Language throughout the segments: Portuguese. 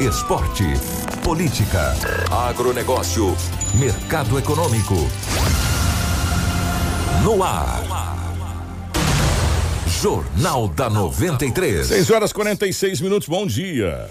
Esporte. Política. Agronegócio. Mercado econômico. No ar. Jornal da 93. 6 horas 46 minutos, bom dia.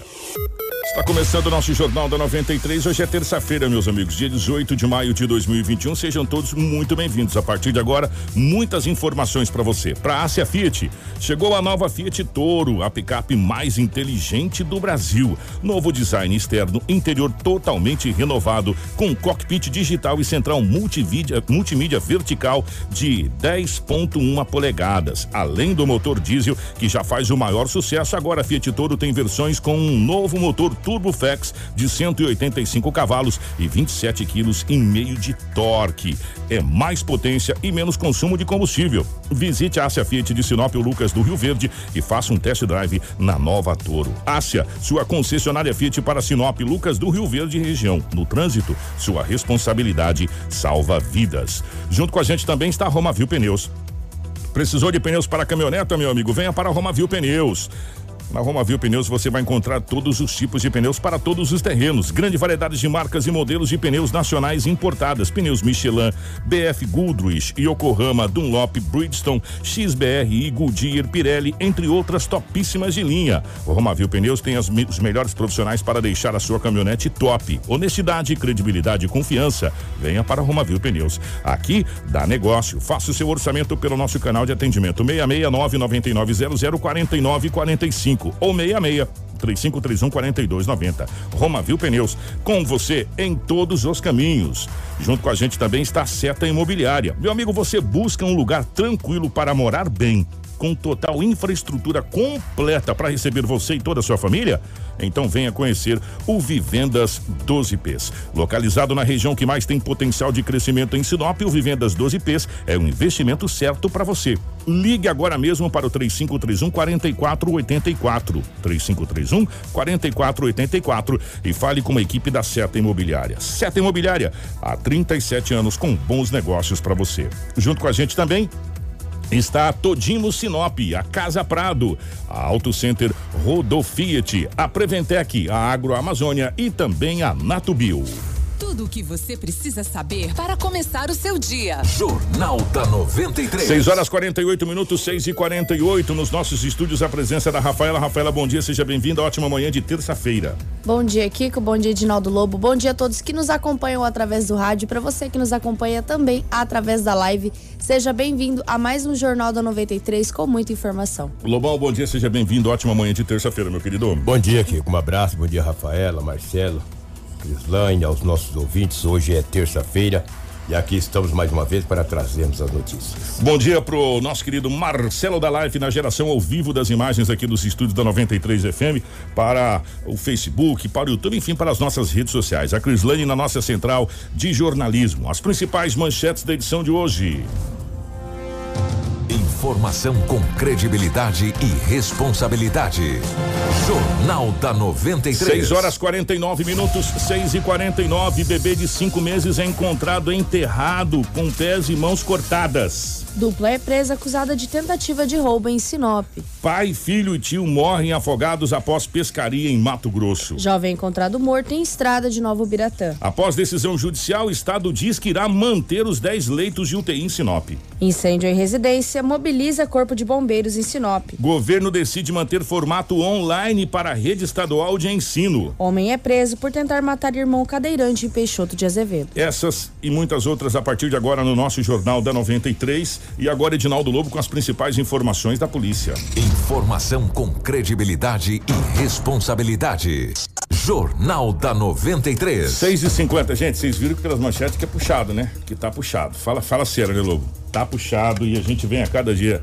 Está começando o nosso Jornal da 93. Hoje é terça-feira, meus amigos, dia 18 de maio de 2021. Sejam todos muito bem-vindos. A partir de agora, muitas informações para você. Para a Ásia Fiat, chegou a nova Fiat Toro, a picape mais inteligente do Brasil. Novo design externo, interior totalmente renovado, com cockpit digital e central multimídia, multimídia vertical de 10,1 polegadas. Além do motor diesel, que já faz o maior sucesso, agora a Fiat Toro tem versões com um novo motor Turboflex de 185 cavalos e 27 quilos e meio de torque. É mais potência e menos consumo de combustível. Visite a Ásia Fiat de Sinop Lucas do Rio Verde e faça um test drive na nova Toro. Ásia, sua concessionária Fiat para Sinop Lucas do Rio Verde e região. No trânsito, sua responsabilidade salva vidas. Junto com a gente também está a Romavil Pneus. Precisou de pneus para caminhoneta, meu amigo? Venha para a Romavil Pneus. Na Romavil Pneus você vai encontrar todos os tipos de pneus para todos os terrenos. Grande variedade de marcas e modelos de pneus nacionais importadas. Pneus Michelin, BF Goodrich, Yokohama, Dunlop, Bridgestone, XBR, Goodyear, Pirelli, entre outras topíssimas de linha. O Romavil Pneus tem as, os melhores profissionais para deixar a sua caminhonete top. Honestidade, credibilidade e confiança. Venha para a Romavil Pneus. Aqui dá negócio. Faça o seu orçamento pelo nosso canal de atendimento 669 9900 4945 ou 66 3531 4290. Romavil Pneus, com você em todos os caminhos. Junto com a gente também está a Seta Imobiliária. Meu amigo, você busca um lugar tranquilo para morar bem com total infraestrutura completa para receber você e toda a sua família? Então venha conhecer o Vivendas 12Ps. Localizado na região que mais tem potencial de crescimento em Sinop, o Vivendas 12Ps é o investimento certo para você. Ligue agora mesmo para o 3531 4484. 3531 4484 e fale com a equipe da Seta Imobiliária. Seta Imobiliária, há 37 anos com bons negócios para você. Junto com a gente também, Está Todimo Sinop, a Casa Prado, a Auto Center Rodofiat, a Preventec, a Agroamazônia e também a Natubio. Tudo o que você precisa saber para começar o seu dia. Jornal da 93. 6 horas 48 minutos, 6 e 48 Nos nossos estúdios, a presença da Rafaela. Rafaela, bom dia, seja bem-vinda. Ótima manhã de terça-feira. Bom dia, Kiko. Bom dia, Edinaldo Lobo. Bom dia a todos que nos acompanham através do rádio. Para você que nos acompanha também através da live, seja bem-vindo a mais um Jornal da 93 com muita informação. Lobão, bom dia, seja bem-vindo. Ótima manhã de terça-feira, meu querido. Bom dia, Kiko. Um abraço. Bom dia, Rafaela, Marcelo, Crislaine, aos nossos ouvintes. Hoje é terça-feira. E aqui estamos mais uma vez para trazermos as notícias. Bom dia pro nosso querido Marcelo da Live na geração ao vivo das imagens aqui dos estúdios da 93 FM para o Facebook, para o YouTube, enfim, para as nossas redes sociais. A Crislane na nossa central de jornalismo. As principais manchetes da edição de hoje. Informação com credibilidade e responsabilidade. Jornal da 93. 6 horas 49 minutos, 6 e 49 Bebê de cinco meses é encontrado enterrado com pés e mãos cortadas. Dupla é presa acusada de tentativa de roubo em Sinop. Pai, filho e tio morrem afogados após pescaria em Mato Grosso. Jovem encontrado morto em estrada de Novo Biratã. Após decisão judicial, o Estado diz que irá manter os 10 leitos de UTI em Sinop. Incêndio em residência mobiliza corpo de bombeiros em Sinop. Governo decide manter formato online para a rede estadual de ensino. Homem é preso por tentar matar irmão cadeirante em Peixoto de Azevedo. Essas e muitas outras a partir de agora no nosso Jornal da 93. E agora Edinaldo Lobo com as principais informações da polícia. Informação com credibilidade e responsabilidade. Jornal da 93. 6 e 50 gente, vocês viram que pelas manchetes que é puxado, né? Que tá puxado. Fala, fala sério, né, Lobo? Tá puxado e a gente vem a cada dia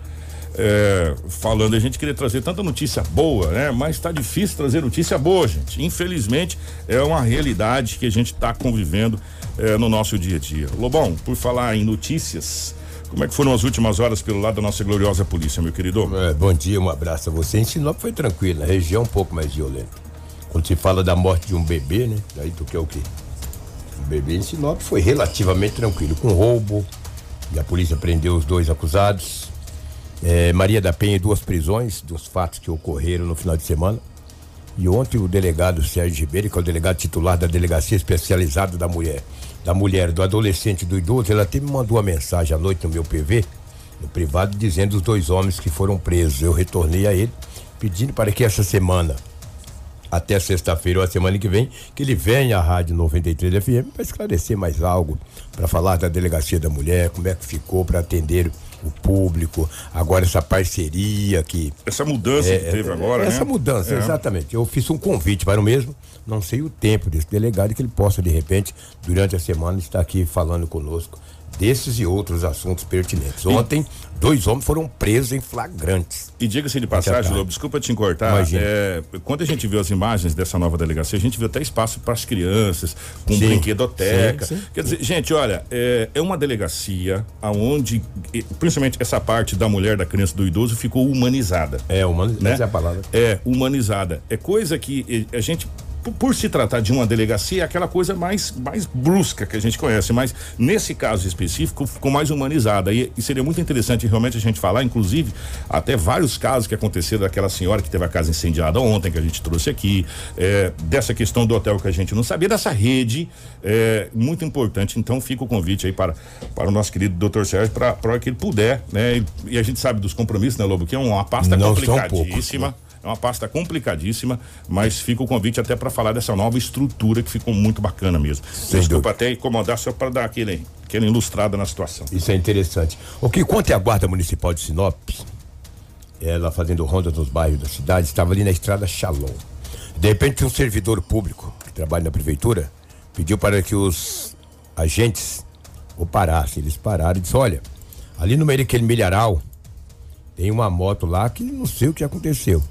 é, falando, a gente queria trazer tanta notícia boa, né? Mas está difícil trazer notícia boa, gente. Infelizmente, é uma realidade que a gente está convivendo é, no nosso dia a dia. Lobão, por falar em notícias, como é que foram as últimas horas pelo lado da nossa gloriosa polícia, meu querido? É, bom dia, um abraço a você. Em Sinop foi tranquilo, a região um pouco mais violenta. Quando se fala da morte de um bebê, né? Daí tu quer o quê? O bebê em Sinop foi relativamente tranquilo, com roubo, e a polícia prendeu os dois acusados. É, Maria da Penha duas prisões dos fatos que ocorreram no final de semana. E ontem o delegado Sérgio Ribeiro, que é o delegado titular da Delegacia Especializada da Mulher, da mulher, do adolescente do idoso, ela até me mandou uma mensagem à noite no meu PV, no privado, dizendo os dois homens que foram presos. Eu retornei a ele, pedindo para que essa semana, até sexta-feira ou a semana que vem, que ele venha à Rádio 93 FM para esclarecer mais algo, para falar da Delegacia da Mulher, como é que ficou para atender o público, agora essa parceria que. Essa mudança é, que teve é, agora, Essa né? mudança, É. exatamente. Eu fiz um convite para o mesmo, não sei o tempo desse delegado, que ele possa, de repente, durante a semana, estar aqui falando conosco desses e outros assuntos pertinentes. Ontem, dois homens foram presos em flagrantes. E diga-se de passagem. Lobo, desculpa te cortar. Imagina. é, quando a gente viu as imagens dessa nova delegacia, a gente viu até espaço para as crianças, com Sim. brinquedoteca. Sim, sim. Quer dizer, gente, olha, é, é uma delegacia aonde, e, principalmente essa parte da mulher, da criança, do idoso, ficou humanizada. É, humano, né? essa é a palavra. É, humanizada. É coisa que a gente. Por- se tratar de uma delegacia, é aquela coisa mais, mais brusca que a gente conhece, mas nesse caso específico ficou mais humanizada. E, e seria muito interessante realmente a gente falar, inclusive, até vários casos que aconteceram daquela senhora que teve a casa incendiada ontem, que a gente trouxe aqui, eh, dessa questão do hotel que a gente não sabia, dessa rede, eh, muito importante. Então fica o convite aí para, para o nosso querido doutor Sérgio, para para que ele puder, né? E, e a gente sabe dos compromissos, né, Lobo? Que é uma pasta Não são complicadíssima. É uma pasta complicadíssima, mas fica o convite até para falar dessa nova estrutura que ficou muito bacana mesmo. Desculpa até incomodar só para dar aquele, aquela ilustrada na situação. Isso é interessante. O que conta é a Guarda Municipal de Sinop, ela fazendo ronda nos bairros da cidade, estava ali na estrada Shalom. De repente, um servidor público que trabalha na prefeitura pediu para que os agentes o parassem. Eles pararam e disse: Olha, ali no meio daquele milharal tem uma moto lá que não sei o que aconteceu.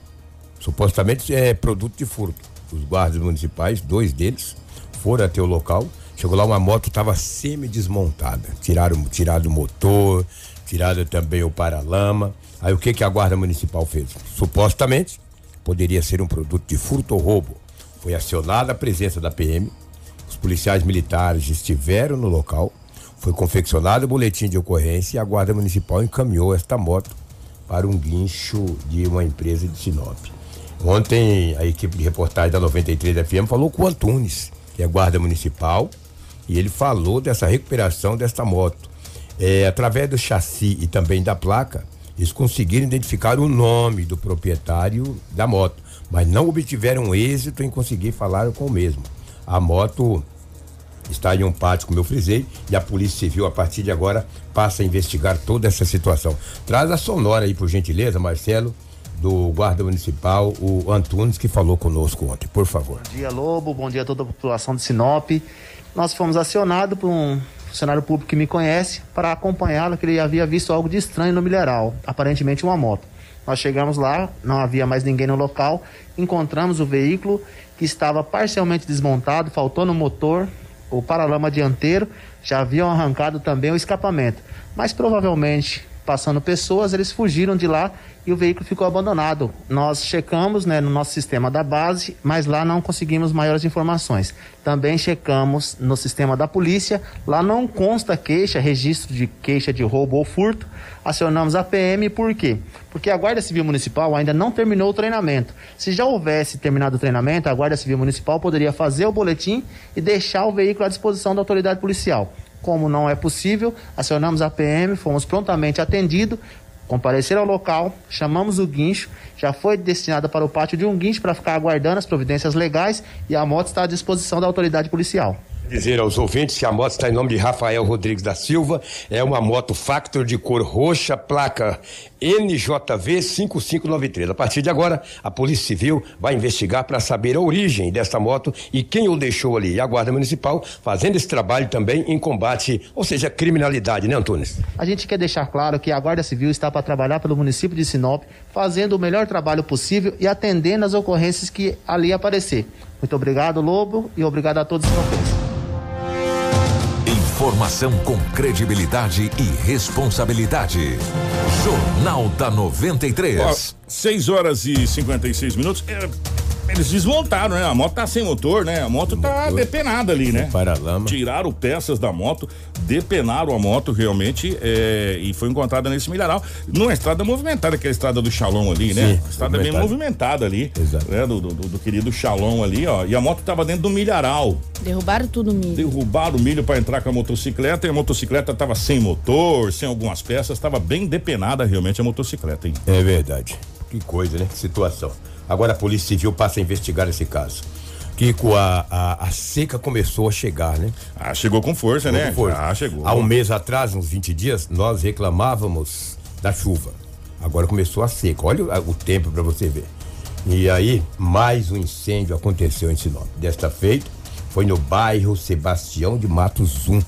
Supostamente é produto de furto. Os guardas municipais, dois deles, foram até o local. Chegou lá, uma moto estava semi-desmontada. Tiraram, tiraram o motor, tiraram também o paralama. Aí o que, que a guarda municipal fez? Supostamente poderia ser um produto de furto ou roubo. Foi acionada a presença da PM. Os policiais militares estiveram no local. Foi confeccionado o boletim de ocorrência e a guarda municipal encaminhou esta moto para um guincho de uma empresa de Sinop. Ontem a equipe de reportagem da 93 FM falou com o Antunes, que é guarda municipal, e ele falou dessa recuperação desta moto. É, através do chassi e também da placa, eles conseguiram identificar o nome do proprietário da moto, mas não obtiveram êxito em conseguir falar com o mesmo. A moto está em um pátio, como eu frisei, e a Polícia Civil, a partir de agora, passa a investigar toda essa situação. Traz a sonora aí, por gentileza, Marcelo, do Guarda Municipal, o Antunes, que falou conosco ontem, por favor. Bom dia, Lobo. Bom dia a toda a população de Sinop. Nós fomos acionados por um funcionário público que me conhece para acompanhá-lo, que ele havia visto algo de estranho no milharal, aparentemente uma moto. Nós chegamos lá, não havia mais ninguém no local, encontramos o veículo que estava parcialmente desmontado, faltou no motor, o paralama dianteiro, já haviam arrancado também o escapamento. Mas provavelmente, passando pessoas, eles fugiram de lá e o veículo ficou abandonado. Nós checamos né, no nosso sistema da base, mas lá não conseguimos maiores informações. Também checamos no sistema da polícia, lá não consta queixa, registro de queixa de roubo ou furto. Acionamos a PM, por quê? Porque a Guarda Civil Municipal ainda não terminou o treinamento. Se já houvesse terminado o treinamento, a Guarda Civil Municipal poderia fazer o boletim e deixar o veículo à disposição da autoridade policial. Como não é possível, acionamos a PM, fomos prontamente atendidos, compareceram ao local, chamamos o guincho, já foi destinada para o pátio de um guincho para ficar aguardando as providências legais e a moto está à disposição da autoridade policial. Dizer aos ouvintes que a moto está em nome de Rafael Rodrigues da Silva. É uma moto Factor de cor roxa, placa NJV 5593. A partir de agora, a Polícia Civil vai investigar para saber a origem desta moto e quem o deixou ali. E a Guarda Municipal fazendo esse trabalho também em combate, ou seja, criminalidade, né, Antunes? A gente quer deixar claro que a Guarda Civil está para trabalhar pelo município de Sinop, fazendo o melhor trabalho possível e atendendo as ocorrências que ali aparecer. Muito obrigado, Lobo, e obrigado a todos os. Informação com credibilidade e responsabilidade. Jornal da 93. Ó, 6 horas e 56 minutos. É, eles desmontaram, né? A moto tá sem motor, né? A moto tá Motor. depenada ali, né? Paralama. Tiraram peças da moto, depenaram a moto realmente é, e foi encontrada nesse milharal. Numa estrada movimentada, que é a estrada do Shalom ali, né? Sim, estrada bem movimentada ali. Exato. Né? Do, do, do querido Shalom ali, ó. E a moto tava dentro do milharal. Derrubaram tudo o milho. Derrubaram o milho para entrar com a motocicleta e a motocicleta tava sem motor, sem algumas peças, tava bem depenada realmente a motocicleta, hein? É verdade. Que coisa, né? Que situação. Agora a Polícia Civil passa a investigar esse caso. Kiko, a, a, a seca começou a chegar, né? Ah, chegou com força, né? Com força. Ah, chegou. Há um mês atrás, uns 20 dias, nós reclamávamos da chuva. Agora começou a seca. Olha o, o tempo para você ver. E aí, mais um incêndio aconteceu em Sinop. Desta feita, foi no bairro Sebastião de Matos 1.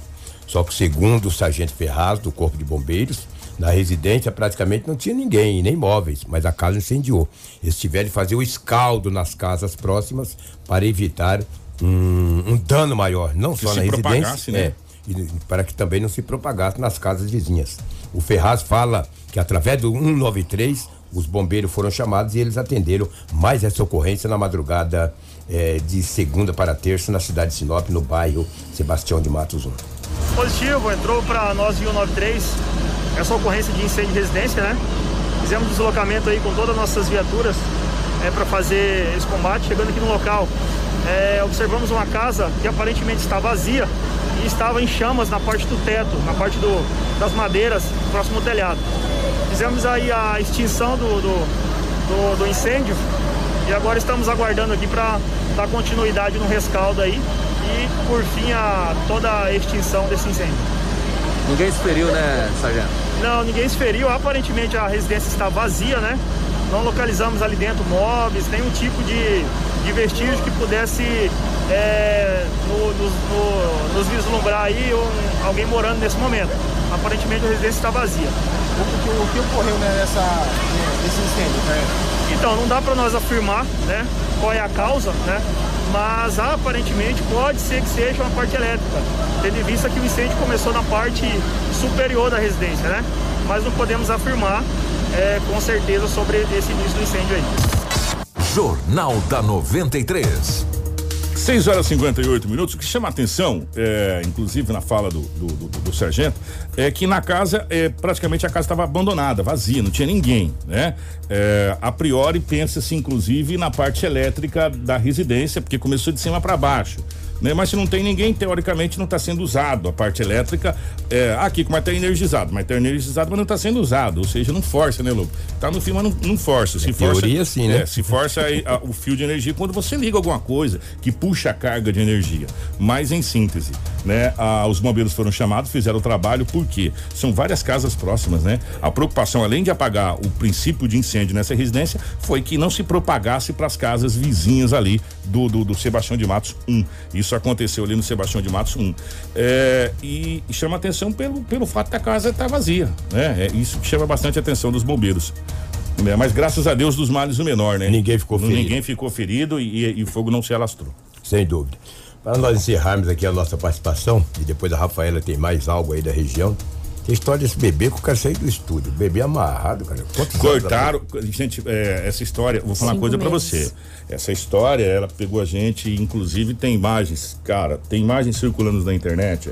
Só que, segundo o sargento Ferraz, do Corpo de Bombeiros, na residência praticamente não tinha ninguém, nem móveis, mas a casa incendiou. Eles tiveram de fazer o escaldo nas casas próximas para evitar um, um dano maior, não Que só na residência, né? é, e para que também não se propagasse nas casas vizinhas. O Ferraz fala que através do 193 os bombeiros foram chamados e eles atenderam mais essa ocorrência na madrugada eh, de segunda para terça na cidade de Sinop, no bairro Sebastião de Matos 1. Positivo, entrou para nós 193 essa ocorrência de incêndio de residência, né? Fizemos deslocamento aí com todas as nossas viaturas é, para fazer esse combate. Chegando aqui no local, é, observamos uma casa que aparentemente está vazia e estava em chamas na parte do teto, na parte do, das madeiras, próximo ao telhado. Fizemos aí a extinção do, do, do, do incêndio e agora estamos aguardando aqui para dar continuidade no rescaldo aí e, por fim, a, toda a extinção desse incêndio. Ninguém se feriu, né, sargento? Não, ninguém se feriu. Aparentemente a residência está vazia, né? Não localizamos ali dentro móveis, nenhum tipo de, de vestígio que pudesse é, no- nos- no- nos vislumbrar aí um- alguém morando nesse momento. Aparentemente a residência está vazia. O que, ocorreu nessa, nesse incêndio, né? Então, não dá para nós afirmar, né, qual é a causa, né? Mas aparentemente pode ser que seja uma parte elétrica, tendo em vista que o incêndio começou na parte superior da residência, né? Mas não podemos afirmar é, com certeza sobre esse início do incêndio aí. Jornal da 93. 6 horas e 58 minutos. O que chama atenção, é, inclusive na fala do, do, do- do sargento, é que na casa, é, praticamente a casa estava abandonada, vazia, não tinha ninguém, né? É, a priori pensa-se, inclusive, na parte elétrica da residência, porque começou de cima para baixo. Né? Mas se não tem ninguém, teoricamente não está sendo usado a parte elétrica. É, aqui, como está energizado, mas está energizado, mas não está sendo usado. Ou seja, não força, né, Lobo? Tá no fio, mas não, não força. Se força, teoria, sim, né? é, se força a- o fio de energia quando você liga alguma coisa que puxa a carga de energia. Mas em síntese, né? ah, os bombeiros foram chamados, fizeram o trabalho, porque são várias casas próximas, né? A preocupação, além de apagar o princípio de incêndio nessa residência, foi que não se propagasse para as casas vizinhas ali do, do, do Sebastião de Matos 1. Isso aconteceu ali no Sebastião de Matos 1. É, e, chama atenção pelo, pelo fato da casa estar vazia, né? É isso que chama bastante a atenção dos bombeiros. né? Mas graças a Deus dos males o menor, né? Ninguém ficou ferido. Ninguém ficou ferido e, e- e o fogo não se alastrou. Sem dúvida. Para nós encerrarmos aqui a nossa participação, e depois a Rafaela tem mais algo aí da região. Tem história desse bebê que o cara saiu do estúdio. Bebê amarrado, cara. Quantos anos Cortaram, gente, é, essa história, vou falar uma Cinco coisa pra meses. você. Essa história, ela pegou a gente, inclusive tem imagens, cara, tem imagens circulando na internet.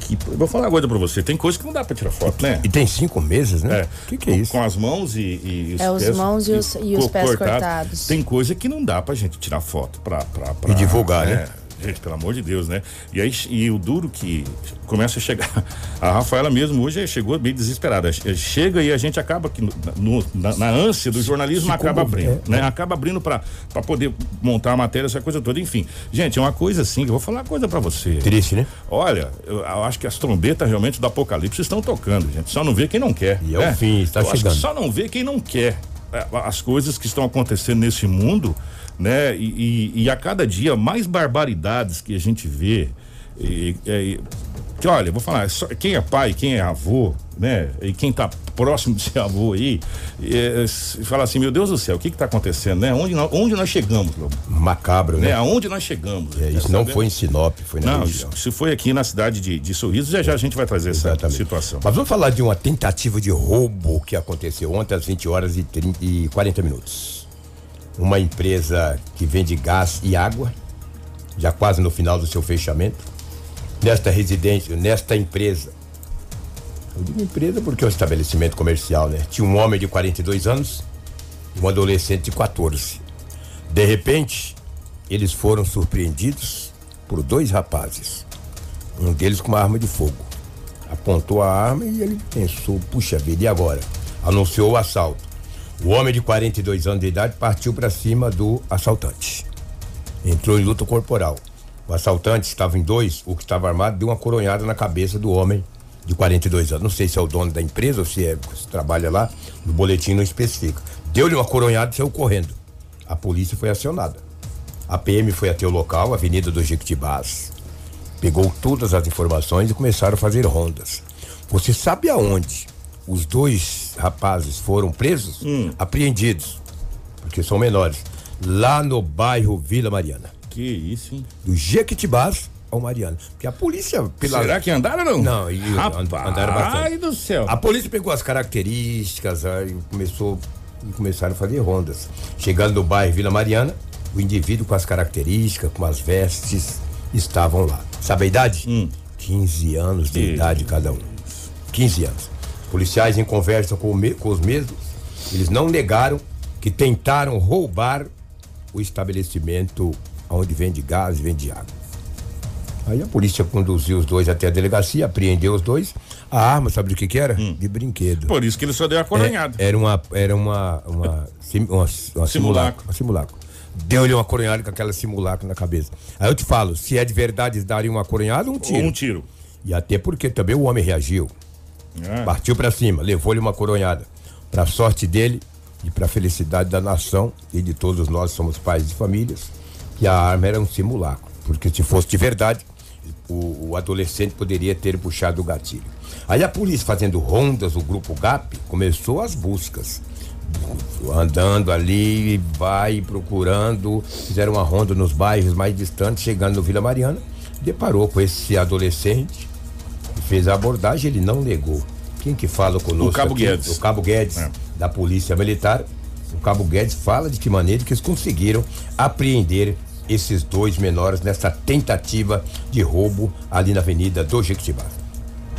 Que, eu vou falar uma coisa pra você, tem coisa que não dá pra tirar foto, né? E tem cinco meses, né? É. O que, que é isso? Com as mãos e, e os É, os pés. mãos e os- e os pés cortados. Tem coisa que não dá pra gente tirar foto pra. pra, pra E divulgar, né? Gente, pelo amor de Deus, né? E aí e o duro que começa a chegar. A Rafaela mesmo hoje chegou bem desesperada. Chega e a gente acaba que no, na, na, ânsia do jornalismo acaba abrindo, é, né? Acaba abrindo para poder montar a matéria, essa coisa toda. Enfim, gente, é uma coisa assim, eu vou falar uma coisa para você. Triste, né? Olha, eu, eu, acho que as trombetas realmente do apocalipse estão tocando, gente. Só não vê quem não quer. E é né? o fim, está eu chegando. só não vê quem não quer. É, as coisas que estão acontecendo nesse mundo né? E, e, e, a cada dia mais barbaridades que a gente vê. E, e, que olha, vou falar, só, quem é pai, quem é avô, né? E quem tá próximo de ser avô aí, é, fala assim, meu Deus do céu, o que que tá acontecendo, né? Onde nós, onde nós chegamos, Lobo? Macabro, né? né? Aonde nós chegamos? É, isso não foi em Sinop, foi na não, região. Se foi aqui na cidade de, de Sorriso, já já a gente vai trazer Exatamente. essa situação. Mas vamos falar de uma tentativa de roubo que aconteceu ontem às 20 horas e, 30, e 40 minutos uma empresa que vende gás e água, já quase no final do seu fechamento. Nesta residência, nesta empresa, eu digo empresa porque é um estabelecimento comercial, né? Tinha um homem de 42 anos e um adolescente de 14. De repente, eles foram surpreendidos por dois rapazes. Um deles com uma arma de fogo. Apontou a arma e ele pensou: puxa vida, e agora? Anunciou o assalto. O homem de 42 anos de idade partiu para cima do assaltante. Entrou em luta corporal. O assaltante estava em dois, o que estava armado deu uma coronhada na cabeça do homem de 42 anos. Não sei se é o dono da empresa ou se, é, se trabalha lá, no boletim não especifica. Deu-lhe uma coronhada e saiu correndo. A polícia foi acionada. A PM foi até o local, Avenida do Jequitibás. Pegou todas as informações e começaram a fazer rondas. Você sabe aonde os dois rapazes foram presos, hum. apreendidos, porque são menores, lá no bairro Vila Mariana. Que isso, hein? Do Jequitibás ao Mariana. Porque a polícia. Pela... Será que andaram ou não? Não, e, Rapaz andaram bastante. Ai do céu. A polícia pegou as características aí começou e começaram a fazer rondas. Chegando no bairro Vila Mariana, o indivíduo com as características, com as vestes, estavam lá. Sabe a idade? Hum. 15 anos de idade cada um. 15 anos. Policiais em conversa com, me, com os mesmos, eles não negaram que tentaram roubar o estabelecimento onde vende gás e vende água. Aí a polícia conduziu os dois até a delegacia, apreendeu os dois. A arma, sabe do que que era? Hum. De brinquedo. Por isso que ele só deu a coronhada. É, era uma, era uma, uma, sim, uma, uma simulacro. Uma simulacro. Deu-lhe uma coronhada com aquela simulacro na cabeça. Aí eu te falo, se é de verdade, daria uma coronhada um tiro? Ou um tiro. E até porque também o homem reagiu. É. Partiu para cima, levou-lhe uma coronhada. Para sorte dele e para felicidade da nação e de todos nós somos pais de famílias, que a arma era um simulacro, porque se fosse de verdade, o, o adolescente poderia ter puxado o gatilho. Aí a polícia fazendo rondas, o grupo GAP começou as buscas andando ali, vai procurando, fizeram uma ronda nos bairros mais distantes, chegando no Vila Mariana, deparou com esse adolescente fez a abordagem, ele não negou. Quem que fala conosco? O Cabo aqui? Guedes. O Cabo Guedes, é. da Polícia Militar. O Cabo Guedes fala de que maneira que eles conseguiram apreender esses dois menores nessa tentativa de roubo ali na Avenida do Jequitibá.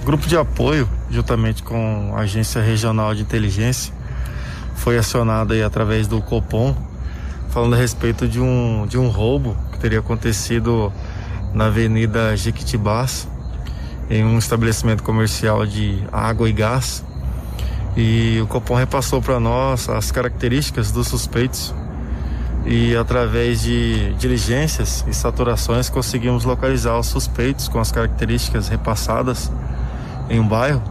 Grupo de apoio, juntamente com a Agência Regional de Inteligência, foi acionado aí através do Copom, falando a respeito de um, de um roubo que teria acontecido na Avenida Jequitibás, em um estabelecimento comercial de água e gás. E o Copom repassou para nós as características dos suspeitos e através de diligências e saturações conseguimos localizar os suspeitos com as características repassadas em um bairro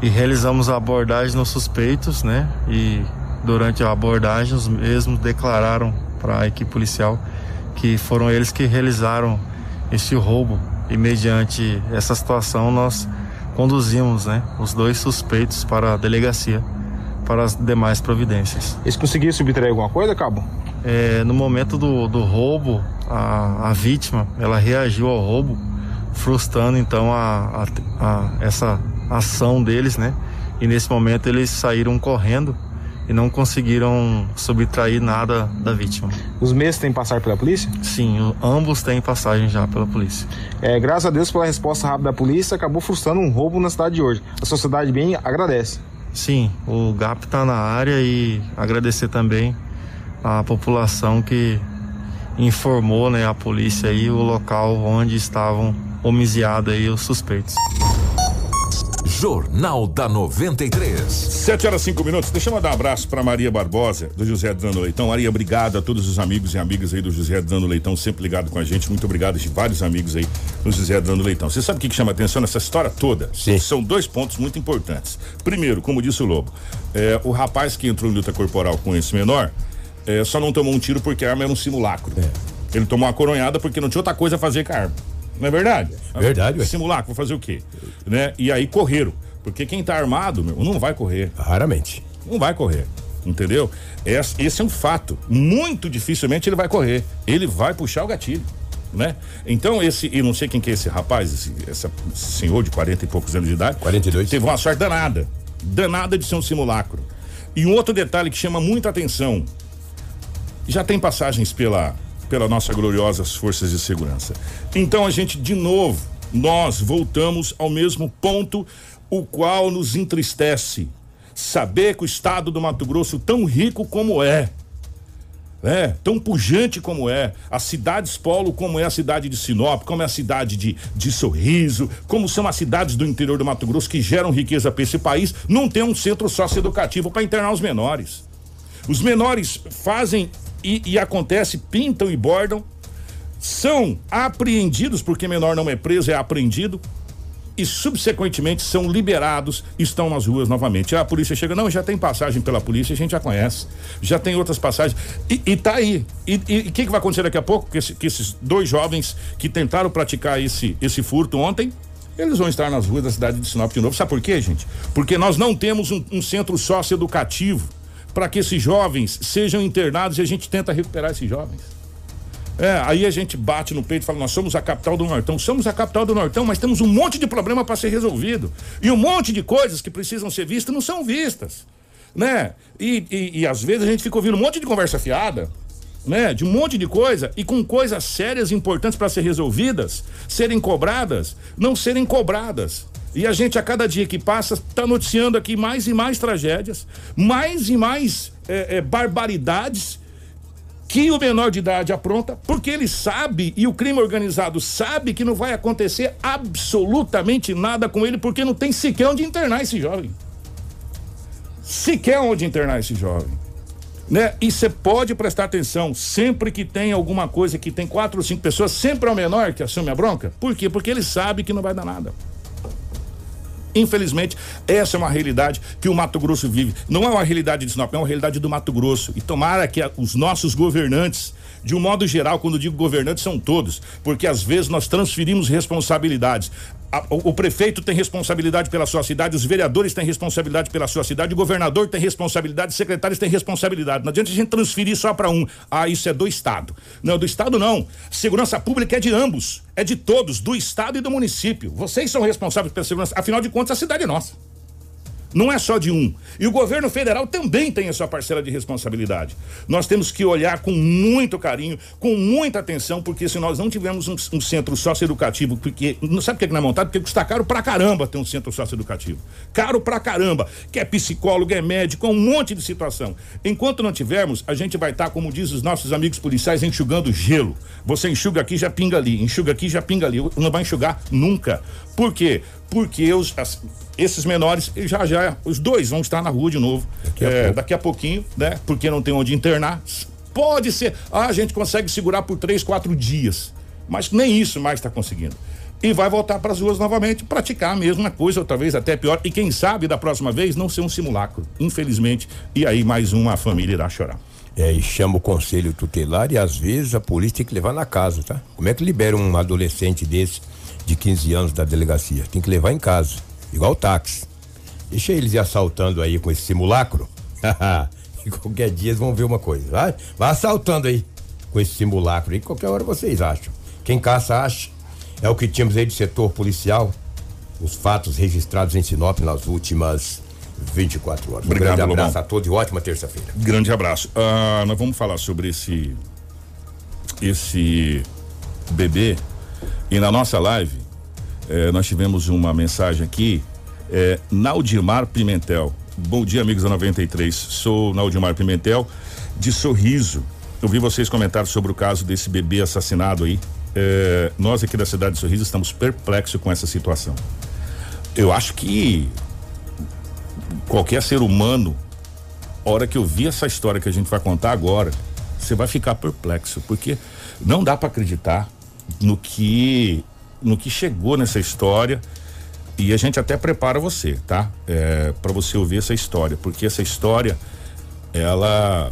e realizamos a abordagem nos suspeitos, né? E durante a abordagem os mesmos declararam para a equipe policial que foram eles que realizaram este roubo e mediante essa situação nós conduzimos né, os dois suspeitos para a delegacia para as demais providências. Eles conseguiram subtrair alguma coisa, Cabo? É, no momento do, do roubo, a, a vítima ela reagiu ao roubo, frustrando então a, a, a essa ação deles, né? E nesse momento eles saíram correndo e não conseguiram subtrair nada da vítima. Os mesmos têm passagem pela polícia? Sim, ambos têm passagem já pela polícia. É, graças a Deus pela resposta rápida da polícia, acabou frustrando um roubo na cidade de hoje. A sociedade bem agradece. Sim, o GAP está na área e agradecer também a população que informou né, a polícia aí o local onde estavam homiciados aí os suspeitos. Jornal da 93. 7 horas 5 minutos. Deixa eu mandar um abraço para Maria Barbosa, do José Dano Leitão. Maria, obrigado a todos os amigos e amigas aí do José Dano Leitão, sempre ligado com a gente. Muito obrigado de vários amigos aí do José Dano Leitão. Você sabe o que, que chama atenção nessa história toda? Sim. São dois pontos muito importantes. Primeiro, como disse o Lobo, é, o rapaz que entrou em luta corporal com esse menor é, só não tomou um tiro porque a arma era um simulacro. É. Ele tomou uma coronhada porque não tinha outra coisa a fazer com a arma. Não é verdade? Verdade, ué. Simulacro, vou fazer o quê? Né? E aí correram. Porque quem tá armado, meu, não vai correr. Raramente. Não vai correr. Entendeu? Esse, esse é um fato. Muito dificilmente ele vai correr. Ele vai puxar o gatilho. Né? Então, esse, e não sei quem que é esse rapaz, esse, esse senhor de 40 e poucos anos de idade. 42. Teve uma sorte danada. Danada de ser um simulacro. E um outro detalhe que chama muita atenção: já tem passagens pela, pela nossa gloriosas forças de segurança. Então a gente, de novo, nós voltamos ao mesmo ponto, o qual nos entristece. Saber que o estado do Mato Grosso, tão rico como é, é, tão pujante como é, as cidades polo, como é a cidade de Sinop, como é a cidade de, de Sorriso, como são as cidades do interior do Mato Grosso que geram riqueza para esse país, não tem um centro socioeducativo para internar os menores. Os menores fazem e, e acontece, pintam e bordam, são apreendidos, porque menor não é preso, é apreendido, e subsequentemente são liberados, estão nas ruas novamente. a polícia chega, não, já tem passagem pela polícia, a gente já conhece, já tem outras passagens, e, e tá aí. E o que, que vai acontecer daqui a pouco? Que, esse, que, esses dois jovens que tentaram praticar esse, esse furto ontem, eles vão estar nas ruas da cidade de Sinop de novo. Sabe por quê, gente? Porque nós não temos um, um centro socioeducativo para que esses jovens sejam internados e a gente tenta recuperar esses jovens. É, aí a gente bate no peito e fala: nós somos a capital do Nortão. Somos a capital do Nortão, mas temos um monte de problema para ser resolvido. E um monte de coisas que precisam ser vistas não são vistas. Né? E, e, e às vezes a gente fica ouvindo um monte de conversa fiada, né? De um monte de coisa e com coisas sérias importantes para ser resolvidas, serem cobradas, não serem cobradas. E a gente, a cada dia que passa, está noticiando aqui mais e mais tragédias, mais e mais é, é, barbaridades que o menor de idade apronta, porque ele sabe e o crime organizado sabe que não vai acontecer absolutamente nada com ele, porque não tem sequer onde internar esse jovem. Sequer onde internar esse jovem. Né? E você pode prestar atenção, sempre que tem alguma coisa que tem quatro ou cinco pessoas, sempre é o menor que assume a bronca. Por quê? Porque ele sabe que não vai dar nada. Infelizmente, essa é uma realidade que o Mato Grosso vive. Não é uma realidade de Sinop, é uma realidade do Mato Grosso. E tomara que os nossos governantes de um modo geral, quando digo governantes, são todos, porque às vezes nós transferimos responsabilidades. A, o, o, prefeito tem responsabilidade pela sua cidade, os vereadores têm responsabilidade pela sua cidade, o governador tem responsabilidade, os secretários têm responsabilidade. Não adianta a gente transferir só para um. Ah, isso é do Estado. Não, do Estado não. Segurança pública é de ambos, é de todos, do Estado e do município. Vocês são responsáveis pela segurança. Afinal de contas, a cidade é nossa. Não é só de um. E o governo federal também tem a sua parcela de responsabilidade. Nós temos que olhar com muito carinho, com muita atenção, porque se nós não tivermos um, um centro socioeducativo, porque. Não sabe por que não é montado? Porque custa caro pra caramba ter um centro socioeducativo. Caro pra caramba. Que é psicólogo, é médico, é um monte de situação. Enquanto não tivermos, a gente vai estar, tá, como diz os nossos amigos policiais, enxugando gelo. Você enxuga aqui, já pinga ali. Enxuga aqui, já pinga ali. Não vai enxugar nunca. Por quê? Porque os, as, esses menores, já já, os dois vão estar na rua de novo. Daqui a, é, daqui a pouquinho, né? Porque não tem onde internar. Pode ser, ah, a gente consegue segurar por três, quatro dias. Mas nem isso mais está conseguindo. E vai voltar para as ruas novamente, praticar a mesma coisa, ou talvez até pior. E quem sabe da próxima vez não ser um simulacro, infelizmente. E aí mais uma família irá chorar. É, e chama o conselho tutelar e às vezes a polícia tem que levar na casa, tá? Como é que libera um adolescente desse de 15 anos da delegacia? Tem que levar em casa igual táxi. Deixa eles ir assaltando aí com esse simulacro. e qualquer dia eles vão ver uma coisa. Vai, vai assaltando aí com esse simulacro aí, qualquer hora vocês acham. Quem caça acha. É o que tínhamos aí de setor policial. Os fatos registrados em Sinop nas últimas 24 horas. Obrigado, um grande abraço Lobão. a todos e ótima terça-feira. Grande abraço. Ah, nós vamos falar sobre esse esse bebê e na nossa live eh, nós tivemos uma mensagem aqui, eh, Naudimar Pimentel. Bom dia, amigos da 93. Sou Naudimar Pimentel, de Sorriso. eu vi vocês comentar sobre o caso desse bebê assassinado aí. É, nós aqui da cidade de Sorriso estamos perplexos com essa situação. Eu acho que qualquer ser humano, hora que eu vi essa história que a gente vai contar agora, você vai ficar perplexo, porque não dá para acreditar no que no que chegou nessa história e a gente até prepara você, tá? É, para você ouvir essa história, porque essa história ela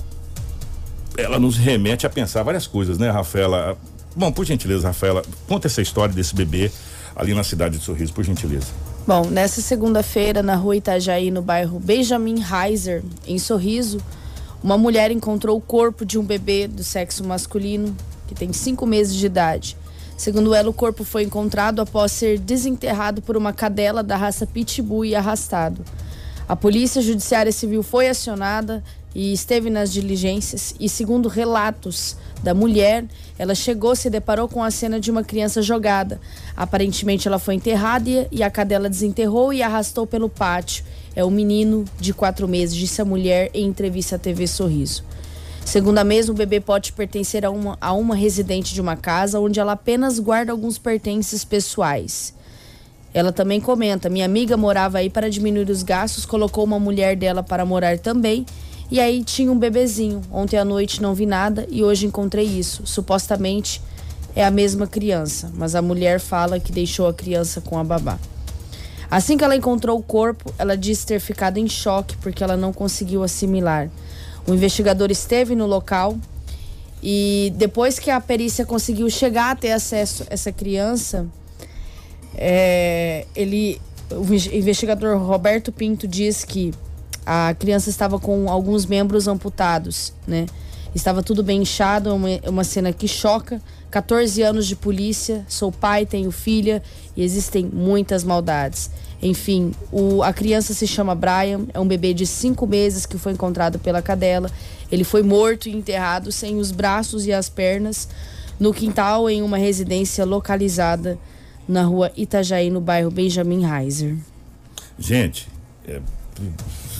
ela nos remete a pensar várias coisas, né, Rafaela? Bom, por gentileza, Rafaela, conta essa história desse bebê ali na cidade de Sorriso, por gentileza. Bom, nessa segunda-feira, na rua Itajaí, no bairro Benjamin Heiser, em Sorriso, uma mulher encontrou o corpo de um bebê do sexo masculino, que tem cinco meses de idade. Segundo ela, o corpo foi encontrado após ser desenterrado por uma cadela da raça Pitbull e arrastado. A Polícia Judiciária Civil foi acionada e esteve nas diligências e segundo relatos da mulher, ela chegou se deparou com a cena de uma criança jogada. Aparentemente ela foi enterrada e a cadela desenterrou e arrastou pelo pátio. É um menino de quatro meses, disse a mulher em entrevista à TV Sorriso. Segundo a mesma, o bebê pode pertencer a uma, a uma residente de uma casa onde ela apenas guarda alguns pertences pessoais. Ela também comenta: minha amiga morava aí para diminuir os gastos, colocou uma mulher dela para morar também. E aí tinha um bebezinho. Ontem à noite não vi nada e hoje encontrei isso. Supostamente é a mesma criança, mas a mulher fala que deixou a criança com a babá. Assim que ela encontrou o corpo, ela disse ter ficado em choque porque ela não conseguiu assimilar. O investigador esteve no local e depois que a perícia conseguiu chegar a ter acesso a essa criança, é, ele, o investigador Roberto Pinto diz que a criança estava com alguns membros amputados, né? Estava tudo bem inchado, uma, uma cena que choca. 14 anos de polícia, sou pai, tenho filha e existem muitas maldades. Enfim, o, a criança se chama Brian, é um bebê de cinco meses que foi encontrado pela cadela. Ele foi morto e enterrado sem os braços e as pernas no quintal em uma residência localizada na rua Itajaí, no bairro Benjamin Heiser. Gente, é,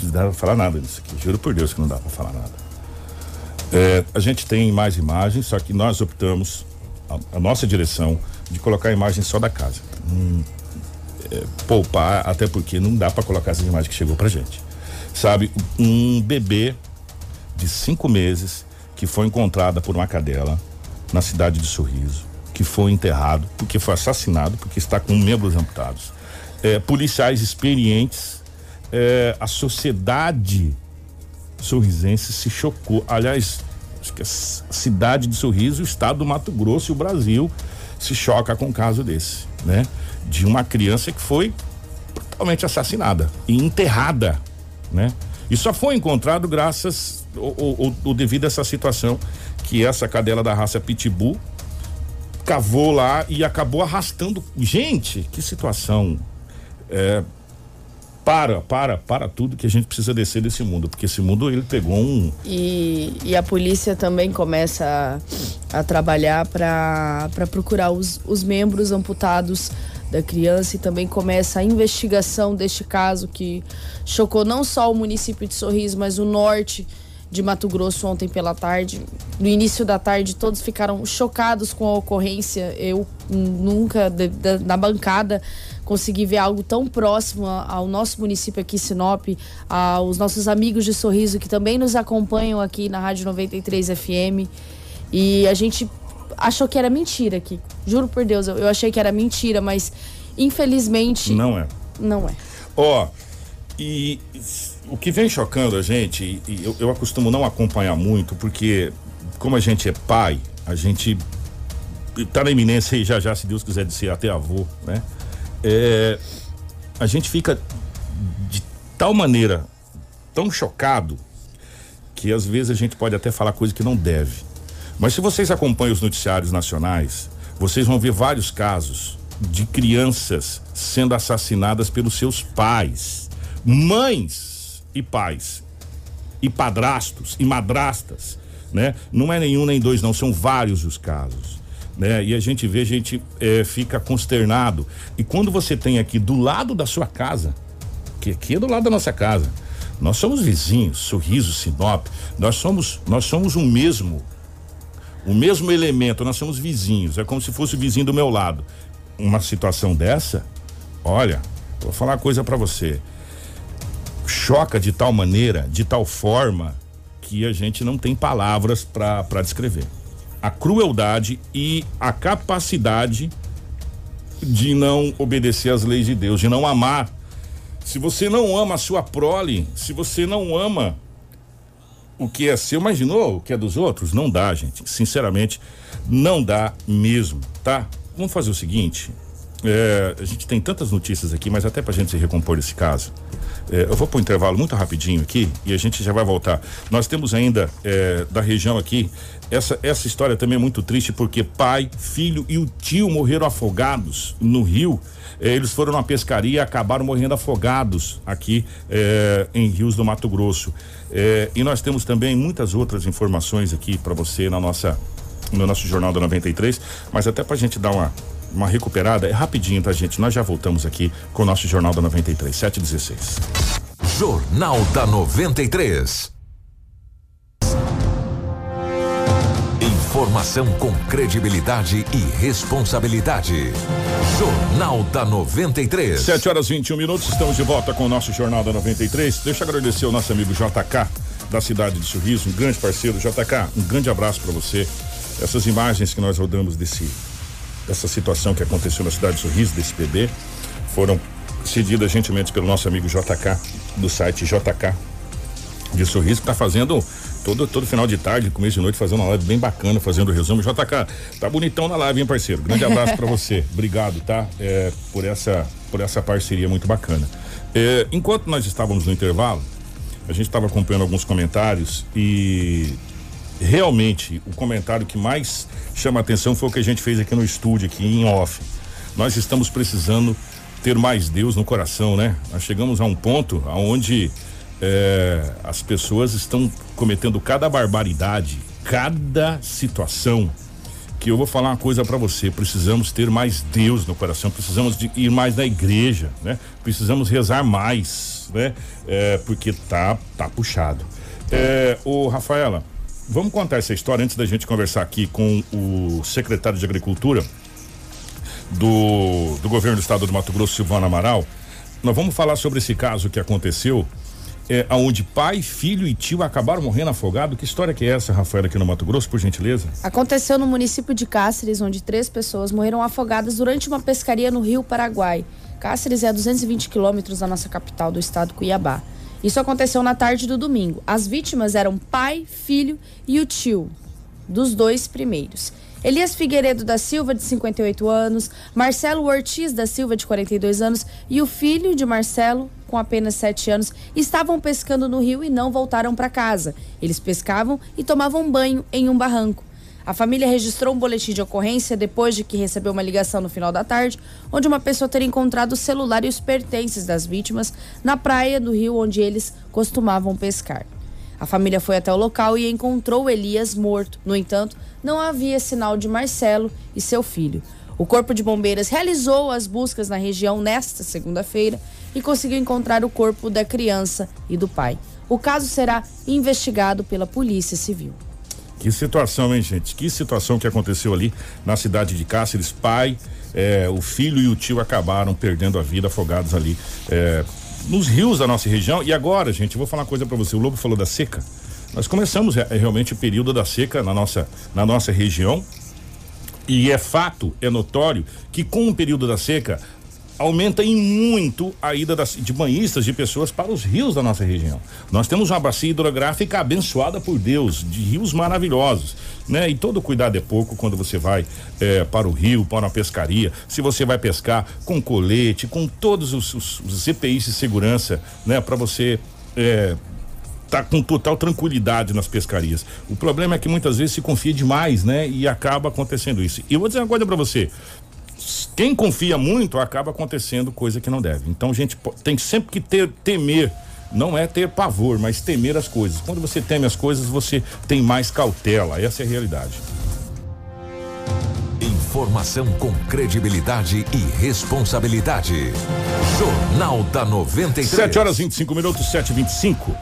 não dá pra falar nada disso aqui. Juro por Deus que não dá pra falar nada. É, a gente tem mais imagens, só que nós optamos, a, a nossa direção, de colocar a imagem só da casa. Hum, poupar, até porque não dá para colocar essas imagens que chegou pra gente. Sabe, um bebê de cinco meses que foi encontrada por uma cadela na cidade de Sorriso, que foi enterrado, porque foi assassinado, porque está com membros amputados. É, policiais experientes, é, a sociedade sorrisense se chocou. Aliás, acho que a cidade de Sorriso, o estado do Mato Grosso e o Brasil se choca com um caso desse, né? de uma criança que foi totalmente assassinada e enterrada, né? E só foi encontrado graças ou, ou, devido a essa situação que essa cadela da raça Pitbull cavou lá e acabou arrastando. Gente, que situação. É, para, para, para tudo que a gente precisa descer desse mundo, porque esse mundo ele pegou um. E, e a polícia também começa a, a trabalhar para procurar os, os membros amputados da criança e também começa a investigação deste caso que chocou não só o município de Sorriso, mas o norte de Mato Grosso ontem pela tarde. No início da tarde, todos ficaram chocados com a ocorrência. Eu nunca, de, de, na bancada, consegui ver algo tão próximo ao nosso município aqui, Sinop, aos nossos amigos de Sorriso que também nos acompanham aqui na Rádio 93 FM. E a gente achou que era mentira aqui. Juro por Deus, eu, eu achei que era mentira, mas infelizmente. Não é. Não é. Ó, oh, e o que vem chocando a gente, e eu, eu acostumo não acompanhar muito, porque como a gente é pai, a gente tá na iminência e já já, se Deus quiser, de ser até avô, né? É, a gente fica de tal maneira tão chocado que às vezes a gente pode até falar coisa que não deve. Mas se vocês acompanham os noticiários nacionais, vocês vão ver vários casos de crianças sendo assassinadas pelos seus pais, mães e pais, e padrastos e madrastas, né? Não é nenhum nem dois, não, são vários os casos. Né? E a gente vê, a gente é, fica consternado. E quando você tem aqui do lado da sua casa, que aqui é do lado da nossa casa, nós somos vizinhos, Sorriso, Sinop, nós somos, nós somos um mesmo o mesmo elemento, nós somos vizinhos, é como se fosse o vizinho do meu lado. Uma situação dessa, olha, vou falar uma coisa para você. Choca de tal maneira, de tal forma, que a gente não tem palavras para descrever. A crueldade e a capacidade de não obedecer às leis de Deus, de não amar. Se você não ama a sua prole, se você não ama o que é seu, imaginou o que é dos outros? Não dá, gente. Sinceramente, não dá mesmo, tá? Vamos fazer o seguinte. É, a gente tem tantas notícias aqui, mas até pra gente se recompor desse caso. É, eu vou para um intervalo muito rapidinho aqui e a gente já vai voltar. Nós temos ainda é, da região aqui essa, essa história também é muito triste porque pai, filho e o tio morreram afogados no rio. É, eles foram na pescaria e acabaram morrendo afogados aqui é, em rios do Mato Grosso. É, e nós temos também muitas outras informações aqui para você na nossa no nosso jornal da 93, mas até para a gente dar uma uma recuperada, é rapidinho, tá, gente? Nós já voltamos aqui com o nosso Jornal da 93, 716. Jornal da 93. Informação com credibilidade e responsabilidade. Jornal da 93. 7 horas 21 minutos, estamos de volta com o nosso Jornal da 93. Deixa eu agradecer ao nosso amigo JK, da cidade de Sorriso, um grande parceiro. JK, um grande abraço para você. Essas imagens que nós rodamos desse dessa situação que aconteceu na cidade de Sorriso, desse bebê, foram cedidas gentilmente pelo nosso amigo JK, do site JK de Sorriso, que está fazendo todo, todo final de tarde, começo de noite, fazendo uma live bem bacana, fazendo o resumo. JK, tá bonitão na live, hein, parceiro? Grande abraço para você. Obrigado, tá? É, por, essa, por essa parceria muito bacana. É, enquanto nós estávamos no intervalo, a gente estava acompanhando alguns comentários e realmente o comentário que mais chama atenção foi o que a gente fez aqui no estúdio, aqui em off. Nós estamos precisando ter mais Deus no coração, né? Nós chegamos a um ponto aonde é, as pessoas estão cometendo cada barbaridade, cada situação que eu vou falar uma coisa para você, precisamos ter mais Deus no coração, precisamos de ir mais na igreja, né? Precisamos rezar mais, né? É, porque tá tá puxado. É, o Rafaela, Vamos contar essa história antes da gente conversar aqui com o secretário de Agricultura do, do governo do estado do Mato Grosso, Silvano Amaral. Nós vamos falar sobre esse caso que aconteceu, é, onde pai, filho e tio acabaram morrendo afogados. Que história que é essa, Rafael, aqui no Mato Grosso, por gentileza? Aconteceu no município de Cáceres, onde três pessoas morreram afogadas durante uma pescaria no Rio Paraguai. Cáceres é a 220 quilômetros da nossa capital do estado, Cuiabá. Isso aconteceu na tarde do domingo. As vítimas eram pai, filho e o tio dos dois primeiros. Elias Figueiredo da Silva, de 58 anos, Marcelo Ortiz da Silva, de 42 anos, e o filho de Marcelo, com apenas 7 anos, estavam pescando no rio e não voltaram para casa. Eles pescavam e tomavam banho em um barranco. A família registrou um boletim de ocorrência depois de que recebeu uma ligação no final da tarde, onde uma pessoa teria encontrado o celular e os pertences das vítimas na praia do rio onde eles costumavam pescar. A família foi até o local e encontrou Elias morto. No entanto, não havia sinal de Marcelo e seu filho. O Corpo de Bombeiros realizou as buscas na região nesta segunda-feira e conseguiu encontrar o corpo da criança e do pai. O caso será investigado pela Polícia Civil. Que situação, hein, gente? Que situação que aconteceu ali na cidade de Cáceres. Pai, é, o filho e o tio acabaram perdendo a vida afogados ali é, nos rios da nossa região. E agora, gente, eu vou falar uma coisa para você. O Lobo falou da seca. Nós começamos é, realmente o período da seca na nossa, na nossa região. E é fato, é notório que com o período da seca aumenta em muito a ida das, de banhistas de pessoas para os rios da nossa região. Nós temos uma bacia hidrográfica abençoada por Deus, de rios maravilhosos, né? E todo cuidado é pouco quando você vai é, para o rio, para uma pescaria. Se você vai pescar com colete, com todos os, os, os EPIs de segurança, né? Para você é, tá com total tranquilidade nas pescarias. O problema é que muitas vezes se confia demais, né? E acaba acontecendo isso. E eu vou dizer uma coisa para você quem confia muito acaba acontecendo coisa que não deve. Então a gente tem sempre que ter temer não é ter pavor, mas temer as coisas. Quando você teme as coisas, você tem mais cautela. Essa é a realidade. Informação com credibilidade e responsabilidade. Jornal da 93. 7 horas 25 minutos, 7 e 25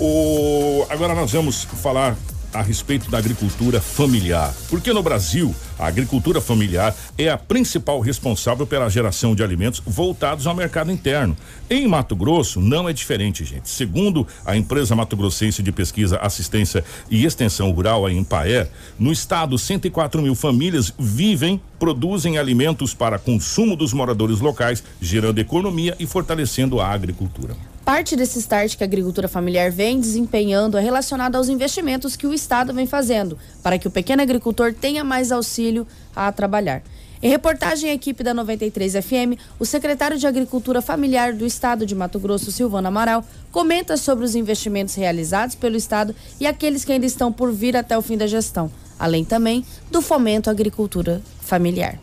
O Agora nós vamos falar a respeito da agricultura familiar. Porque no Brasil, a agricultura familiar é a principal responsável pela geração de alimentos voltados ao mercado interno. Em Mato Grosso, não é diferente, gente. Segundo a empresa Mato Grossense de Pesquisa, Assistência e Extensão Rural, a Empaer, no estado, 104 mil famílias vivem, produzem alimentos para consumo dos moradores locais, gerando economia e fortalecendo a agricultura. Parte desse start que a agricultura familiar vem desempenhando é relacionado aos investimentos que o Estado vem fazendo para que o pequeno agricultor tenha mais auxílio a trabalhar. Em reportagem à equipe da 93 FM, o secretário de Agricultura Familiar do Estado de Mato Grosso, Silvano Amaral, comenta sobre os investimentos realizados pelo Estado e aqueles que ainda estão por vir até o fim da gestão, além também do fomento à agricultura familiar.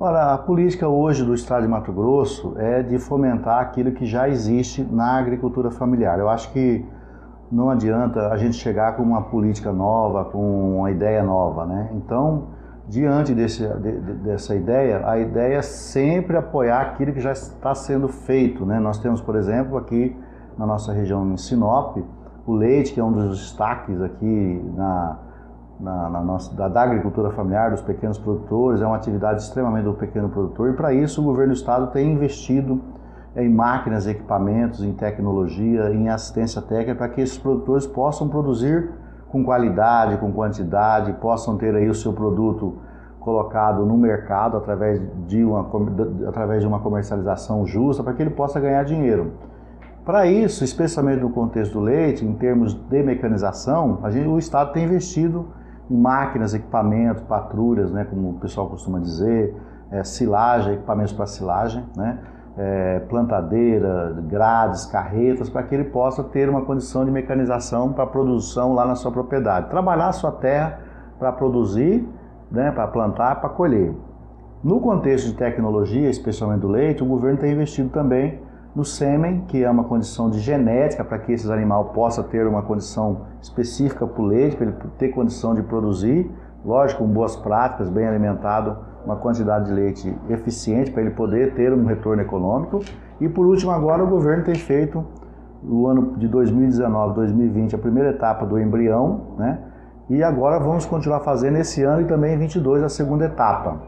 Ora, a política hoje do Estado de Mato Grosso é de fomentar aquilo que já existe na agricultura familiar. Eu acho que não adianta a gente chegar com uma política nova, com uma ideia nova, né? Então, diante desse, de, dessa ideia, a ideia é sempre apoiar aquilo que já está sendo feito, né? Nós temos, por exemplo, aqui na nossa região em Sinop, o leite, que é um dos destaques aqui na, na, na nossa, da, da, agricultura familiar, dos pequenos produtores, é uma atividade extremamente do pequeno produtor e para isso o governo do estado tem investido em máquinas, equipamentos, em tecnologia, em assistência técnica para que esses produtores possam produzir com qualidade, com quantidade, possam ter aí o seu produto colocado no mercado através de uma, através de uma comercialização justa para que ele possa ganhar dinheiro. Para isso, especialmente no contexto do leite, em termos de mecanização, gente, o Estado tem investido máquinas, equipamentos, patrulhas, né, como o pessoal costuma dizer, é, silagem, equipamentos para silagem, né, é, plantadeira, grades, carretas, para que ele possa ter uma condição de mecanização para produção lá na sua propriedade. Trabalhar a sua terra para produzir, né, para plantar, para colher. No contexto de tecnologia, especialmente do leite, o governo tem investido também no sêmen, que é uma condição de genética para que esse animal possa ter uma condição específica para o leite, para ele ter condição de produzir, lógico, com boas práticas, bem alimentado, uma quantidade de leite eficiente para ele poder ter um retorno econômico. E por último, agora o governo tem feito o ano de 2019, 2020, a primeira etapa do embrião, né? E agora vamos continuar fazendo esse ano e também em 22 a segunda etapa.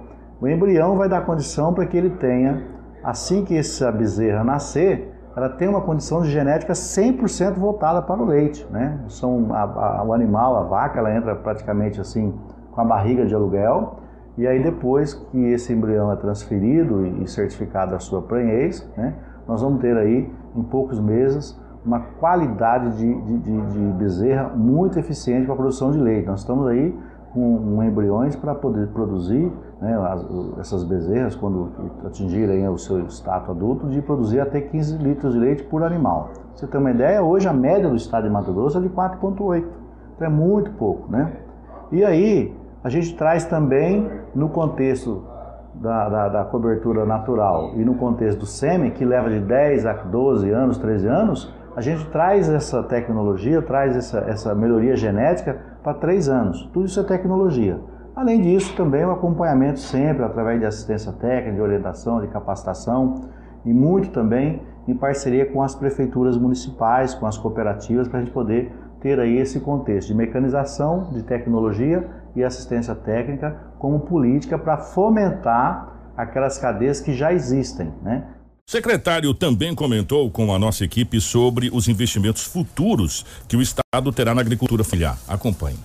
O embrião vai dar condição para que ele tenha assim que essa bezerra nascer, ela tem uma condição de genética 100% voltada para o leite, né? São a, a, o animal, a vaca, ela entra praticamente assim com a barriga de aluguel e aí depois que esse embrião é transferido e certificado a sua prenhez, né? Nós vamos ter aí em poucos meses uma qualidade de, de, de, de bezerra muito eficiente para a produção de leite. Nós estamos aí com, com embriões para poder produzir né, as, essas bezerras, quando atingirem o seu status adulto, de produzir até 15 litros de leite por animal. você tem uma ideia, hoje a média do estado de Mato Grosso é de 4,8. Então é muito pouco, né? E aí, a gente traz também, no contexto da, da, da, cobertura natural e no contexto do sêmen, que leva de 10 a 12 anos, 13 anos, a gente traz essa tecnologia, traz essa, essa melhoria genética para 3 anos. Tudo isso é tecnologia. Além disso, também o acompanhamento sempre através de assistência técnica, de orientação, de capacitação e muito também em parceria com as prefeituras municipais, com as cooperativas, para a gente poder ter aí esse contexto de mecanização, de tecnologia e assistência técnica como política para fomentar aquelas cadeias que já existem, né? Secretário também comentou com a nossa equipe sobre os investimentos futuros que o Estado terá na agricultura familiar. Acompanhe.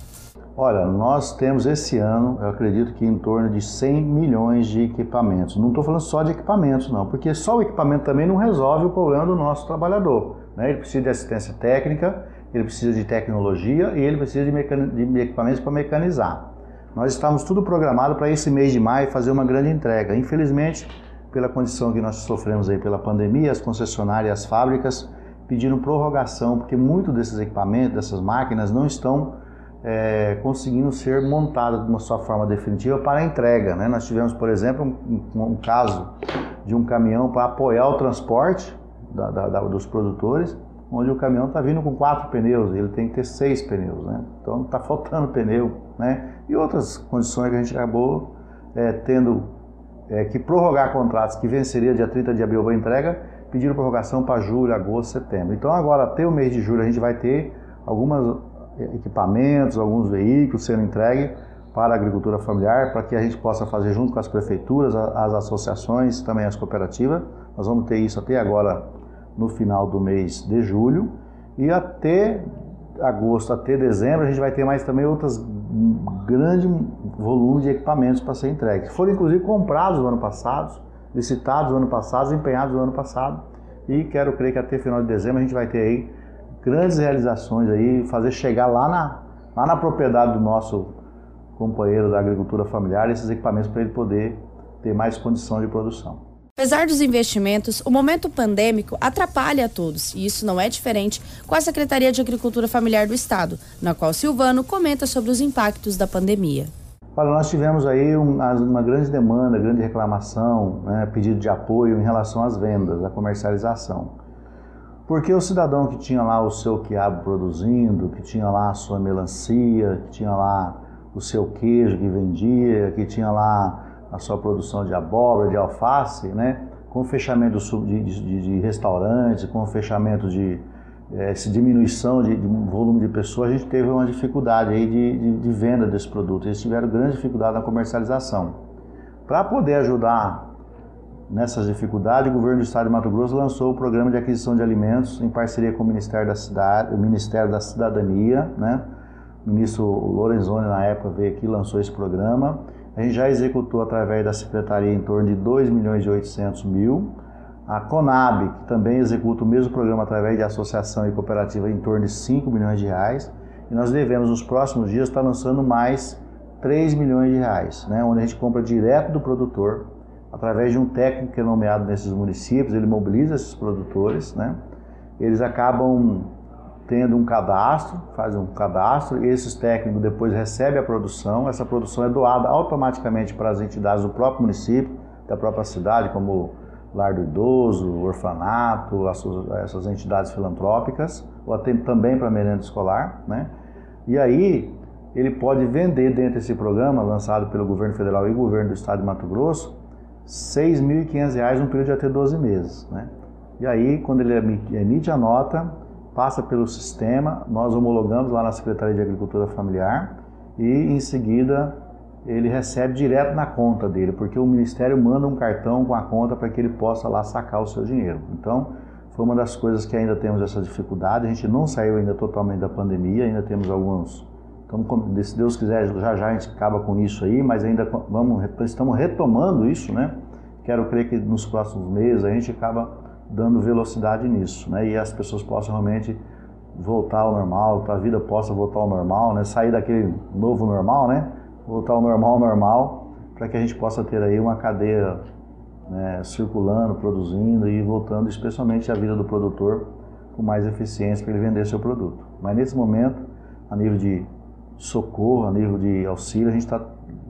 Olha, nós temos esse ano, eu acredito que em torno de 100 milhões de equipamentos. Não estou falando só de equipamentos, não, porque só o equipamento também não resolve o problema do nosso trabalhador. Né? Ele precisa de assistência técnica, ele precisa de tecnologia e ele precisa de, de equipamentos para mecanizar. Nós estamos tudo programado para esse mês de maio fazer uma grande entrega. Infelizmente, pela condição que nós sofremos aí pela pandemia, as concessionárias, as fábricas pediram prorrogação, porque muito desses equipamentos, dessas máquinas não estão é, conseguindo ser montada de uma sua forma definitiva para entrega. Né? Nós tivemos, por exemplo, um, um caso de um caminhão para apoiar o transporte da, da, da, dos produtores, onde o caminhão está vindo com quatro pneus e ele tem que ter seis pneus. Né? Então está faltando pneu. Né? E outras condições que a gente acabou é, tendo é, que prorrogar contratos que venceria dia 30 de abril para entrega, pediram prorrogação para julho, agosto, setembro. Então agora até o mês de julho a gente vai ter algumas equipamentos, alguns veículos sendo entregues para a agricultura familiar, para que a gente possa fazer junto com as prefeituras, as associações, também as cooperativas. Nós vamos ter isso até agora no final do mês de julho e até agosto, até dezembro, a gente vai ter mais também outros grande volume de equipamentos para ser entregues. Foram inclusive comprados no ano passado, licitados no ano passado, empenhados no ano passado e quero crer que até final de dezembro a gente vai ter aí grandes realizações aí, fazer chegar lá na, lá na propriedade do nosso companheiro da agricultura familiar esses equipamentos para ele poder ter mais condição de produção. Apesar dos investimentos, o momento pandêmico atrapalha a todos, e isso não é diferente com a Secretaria de Agricultura Familiar do Estado, na qual Silvano comenta sobre os impactos da pandemia. Olha, nós tivemos aí uma grande demanda, grande reclamação, né, pedido de apoio em relação às vendas, à comercialização. Porque o cidadão que tinha lá o seu quiabo produzindo, que tinha lá a sua melancia, que tinha lá o seu queijo que vendia, que tinha lá a sua produção de abóbora, de alface, né? com o fechamento de, de, de restaurantes, com o fechamento de é, diminuição de, de, volume de pessoas, a gente teve uma dificuldade aí de, de venda desse produto. Eles tiveram grande dificuldade na comercialização. Para poder ajudar nessas dificuldades, o governo do estado de Mato Grosso lançou o programa de aquisição de alimentos em parceria com o Ministério da Cidade, o Ministério da Cidadania, né? O ministro Lorenzoni, na época, veio aqui e lançou esse programa. A gente já executou através da secretaria em torno de 2 milhões e 800 mil. A Conab, que também executa o mesmo programa através de associação e cooperativa, em torno de 5 milhões de reais. E nós devemos, nos próximos dias, estar lançando mais 3 milhões de reais, né? onde a gente compra direto do produtor, através de um técnico que é nomeado nesses municípios, ele mobiliza esses produtores, né? eles acabam tendo um cadastro, faz um cadastro, e esses técnicos depois recebem a produção, essa produção é doada automaticamente para as entidades do próprio município, da própria cidade, como Lar do Idoso, Orfanato, essas entidades filantrópicas, ou até também para merenda escolar, né? E aí ele pode vender dentro desse programa lançado pelo governo federal e governo do estado de Mato Grosso R$ 6.500 num período de até 12 meses, né? E aí, quando ele emite a nota, passa pelo sistema, nós homologamos lá na Secretaria de Agricultura Familiar e em seguida ele recebe direto na conta dele, porque o Ministério manda um cartão com a conta para que ele possa lá sacar o seu dinheiro. Então, foi uma das coisas que ainda temos essa dificuldade. A gente não saiu ainda totalmente da pandemia, ainda temos alguns. Então, se Deus quiser, já já a gente acaba com isso aí, mas ainda vamos, estamos retomando isso, né? Quero crer que nos próximos meses a gente acaba dando velocidade nisso, né? E as pessoas possam realmente voltar ao normal, que a vida possa voltar ao normal, né? Sair daquele novo normal, né? Voltar ao normal normal, para que a gente possa ter aí uma cadeia né, circulando, produzindo e voltando especialmente a vida do produtor com mais eficiência para ele vender seu produto. Mas nesse momento, a nível de socorro, a nível de auxílio, a gente está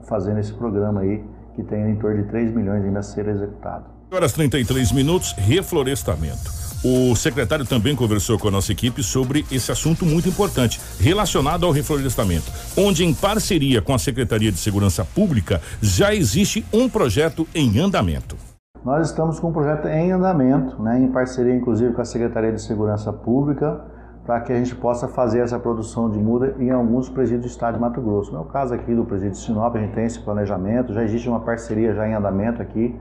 fazendo esse programa aí que tem em torno de 3 milhões ainda a ser executado horas 33 minutos, reflorestamento. O secretário também conversou com a nossa equipe sobre esse assunto muito importante, relacionado ao reflorestamento, onde, em parceria com a Secretaria de Segurança Pública, já existe um projeto em andamento. Nós estamos com um projeto em andamento, né, em parceria inclusive com a Secretaria de Segurança Pública, para que a gente possa fazer essa produção de muda em alguns presídios do estado de Mato Grosso. No é caso aqui do presídio de Sinop, a gente tem esse planejamento, já existe uma parceria já em andamento aqui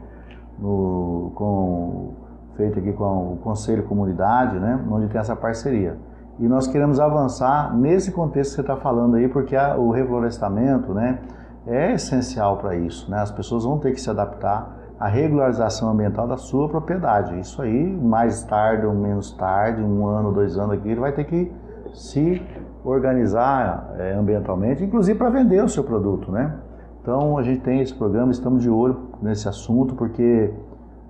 no, com, feito aqui com o Conselho Comunidade, né, onde tem essa parceria. E nós queremos avançar nesse contexto que você está falando aí, porque a, o reflorestamento né, é essencial para isso. Né? As pessoas vão ter que se adaptar à regularização ambiental da sua propriedade. Isso aí, mais tarde ou menos tarde, um ano, dois anos aqui, ele vai ter que se organizar é, ambientalmente, inclusive para vender o seu produto, né? Então a gente tem esse programa, estamos de olho nesse assunto, porque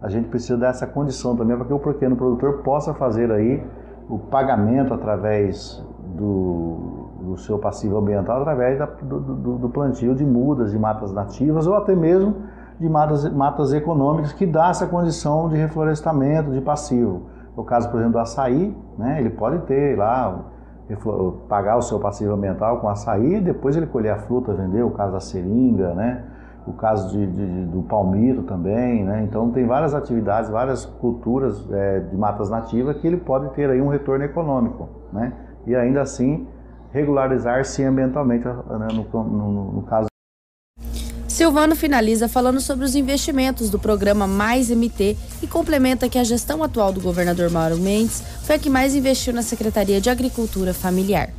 a gente precisa dessa condição também para que o pequeno produtor possa fazer aí o pagamento através do, do seu passivo ambiental, através da, do, do, do, plantio de mudas, de matas nativas ou até mesmo de matas, matas econômicas que dá essa condição de reflorestamento, de passivo. No caso, por exemplo, do açaí, né, ele pode ter lá pagar o seu passivo ambiental com açaí e depois ele colher a fruta, vender, o caso da seringa, né? o caso de, de, do palmito também, né? Então tem várias atividades, várias culturas é, de matas nativas que ele pode ter aí um retorno econômico, né? E ainda assim regularizar-se ambientalmente, né, no, no, no caso. Silvano finaliza falando sobre os investimentos do programa Mais MT e complementa que a gestão atual do governador Mauro Mendes foi a que mais investiu na Secretaria de Agricultura Familiar.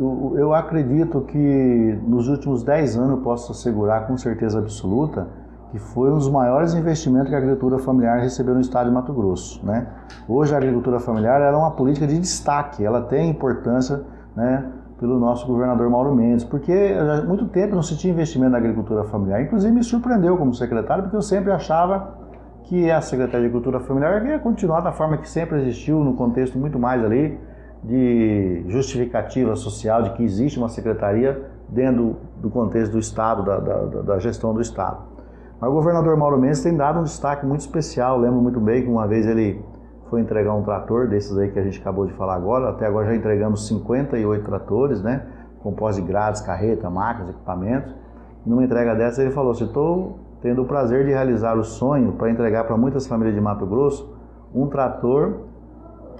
Eu, eu acredito que nos últimos 10 anos posso assegurar com certeza absoluta que foi um dos maiores investimentos que a agricultura familiar recebeu no estado de Mato Grosso. Né? Hoje a agricultura familiar é uma política de destaque, ela tem importância né, pelo nosso governador Mauro Mendes, porque há muito tempo não se tinha investimento na agricultura familiar. Inclusive me surpreendeu como secretário, porque eu sempre achava que a Secretaria de Agricultura Familiar ia continuar da forma que sempre existiu, no contexto muito mais ali de justificativa social de que existe uma secretaria dentro do contexto do Estado, da, da, da gestão do Estado. Mas o governador Mauro Mendes tem dado um destaque muito especial. Lembro muito bem que uma vez ele foi entregar um trator desses aí que a gente acabou de falar agora. Até agora já entregamos 58 tratores, né? Compostos de grades, carreta, máquinas, equipamentos. E numa entrega dessa ele falou: "Se estou tendo o prazer de realizar o sonho para entregar para muitas famílias de Mato Grosso um trator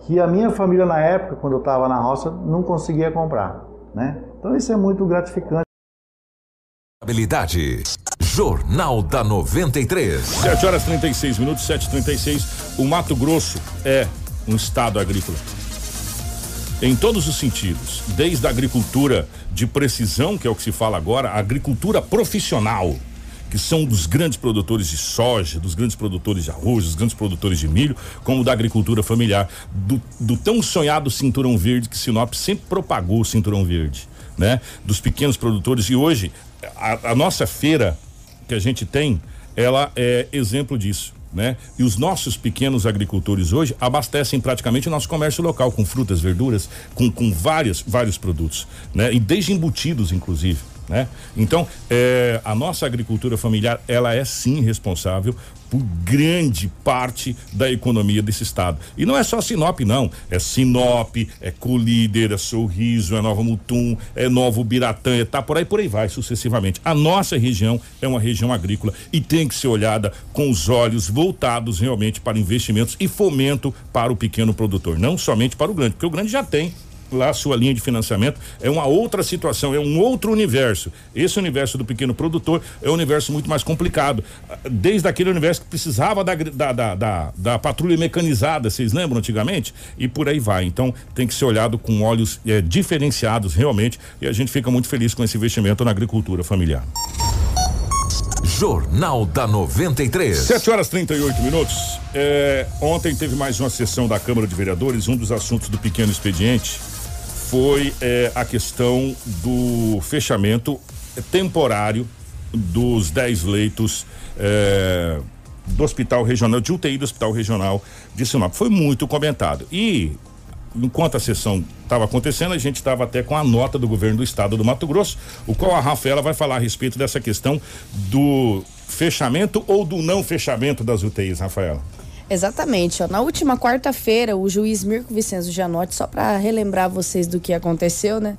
que a minha família na época, quando eu estava na roça, não conseguia comprar, né? Então isso é muito gratificante. Habilidade. Jornal da 93. 7 horas 36 minutos, 7h36. O Mato Grosso é um estado agrícola. Em todos os sentidos, desde a agricultura de precisão, que é o que se fala agora, a agricultura profissional, que são dos grandes produtores de soja, dos grandes produtores de arroz, dos grandes produtores de milho, como da agricultura familiar, do, do tão sonhado cinturão verde que Sinop sempre propagou o cinturão verde, né? Dos pequenos produtores e hoje a, a nossa feira que a gente tem, ela é exemplo disso. Né? E os nossos pequenos agricultores hoje abastecem praticamente o nosso comércio local com frutas, verduras, com, com vários, vários produtos, né? E desde embutidos, inclusive. Né? Então, é, a nossa agricultura familiar, ela é sim responsável por grande parte da economia desse estado. E não é só Sinop, não. É Sinop, é Colíder, é Sorriso, é Nova Mutum, é Novo Biratã, é tá por aí, por aí vai, sucessivamente. A nossa região é uma região agrícola e tem que ser olhada com os olhos voltados realmente para investimentos e fomento para o pequeno produtor, não somente para o grande, porque o grande já tem lá sua linha de financiamento é uma outra situação, é um outro universo. Esse universo do pequeno produtor é um universo muito mais complicado. Desde aquele universo que precisava da, da, da, da, da patrulha mecanizada, vocês lembram antigamente? E por aí vai. Então tem que ser olhado com olhos é, diferenciados realmente e a gente fica muito feliz com esse investimento na agricultura familiar. Jornal da 93. 7 horas 38 minutos. É, ontem teve mais uma sessão da Câmara de Vereadores. Um dos assuntos do pequeno expediente foi é, a questão do fechamento temporário dos 10 leitos é, do Hospital Regional, de UTI do Hospital Regional de Sinop. Foi muito comentado. E enquanto a sessão estava acontecendo, a gente estava até com a nota do governo do estado do Mato Grosso, o qual a Rafaela vai falar a respeito dessa questão do fechamento ou do não fechamento das UTIs, Rafaela. Exatamente. Ó. Na última quarta-feira, o juiz Mirko Vicenzo Gianotti, só para relembrar vocês do que aconteceu, né?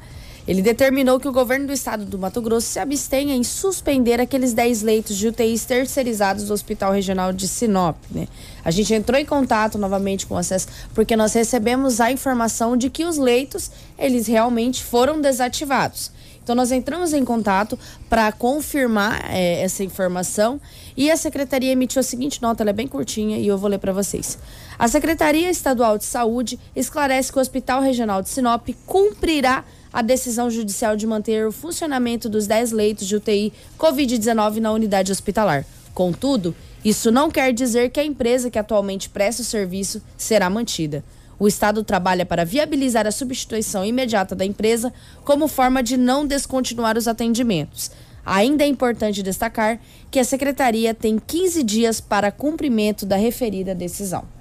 Ele determinou que o governo do estado do Mato Grosso se abstenha em suspender aqueles 10 leitos de UTIs terceirizados do Hospital Regional de Sinop. Né? A gente entrou em contato novamente com o acesso porque nós recebemos a informação de que os leitos eles realmente foram desativados. Então nós entramos em contato para confirmar é, essa informação e a secretaria emitiu a seguinte nota, ela é bem curtinha e eu vou ler para vocês. A Secretaria Estadual de Saúde esclarece que o Hospital Regional de Sinop cumprirá a decisão judicial de manter o funcionamento dos 10 leitos de UTI Covid-19 na unidade hospitalar. Contudo, isso não quer dizer que a empresa que atualmente presta o serviço será mantida. O Estado trabalha para viabilizar a substituição imediata da empresa como forma de não descontinuar os atendimentos. Ainda é importante destacar que a Secretaria tem 15 dias para cumprimento da referida decisão.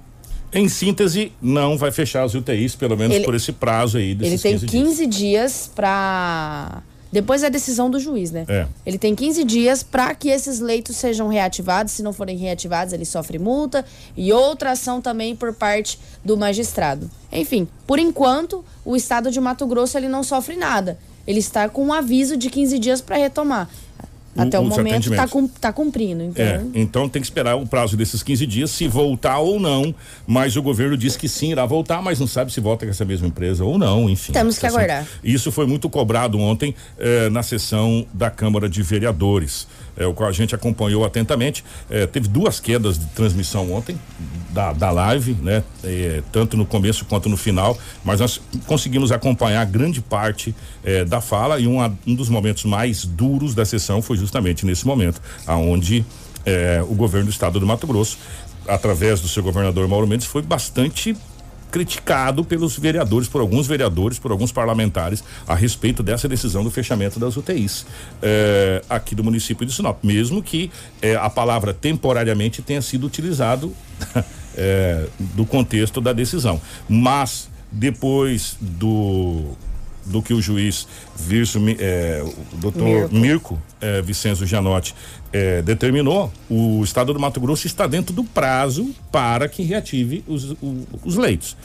Em síntese, não vai fechar as UTIs, pelo menos ele, por esse prazo aí. Ele tem 15, 15 dias, dias para depois da decisão do juiz, né? É. Ele tem 15 dias para que esses leitos sejam reativados. Se não forem reativados, ele sofre multa e outra ação também por parte do magistrado. Enfim, por enquanto, o estado de Mato Grosso ele não sofre nada. Ele está com um aviso de 15 dias para retomar. Até o, os momento atendimentos. tá, cum- cumprindo, então. É, então tem que esperar o prazo desses 15 dias, se voltar ou não. Mas o governo diz que sim, irá voltar, mas não sabe se volta com essa mesma empresa ou não, enfim. Temos que Tá aguardar. Isso foi muito cobrado ontem eh, na sessão da Câmara de Vereadores, eh, o qual a gente acompanhou atentamente. Eh, teve duas quedas de transmissão ontem da, da live, né? Eh, tanto no começo quanto no final, mas nós conseguimos acompanhar grande parte eh, da fala e uma- um dos momentos mais duros da sessão foi justamente nesse momento, aonde eh, o governo do estado do Mato Grosso, através do seu governador Mauro Mendes, foi bastante criticado pelos vereadores, por alguns vereadores, por alguns parlamentares, a respeito dessa decisão do fechamento das UTIs eh, aqui do município de Sinop, mesmo que eh, a palavra temporariamente tenha sido utilizado eh, do contexto da decisão. Mas depois do do que o juiz Virso, eh, o doutor Mirko. Mirko eh, Vicenzo Gianotti eh, determinou, o estado do Mato Grosso está dentro do prazo para que reative os, o- os leitos.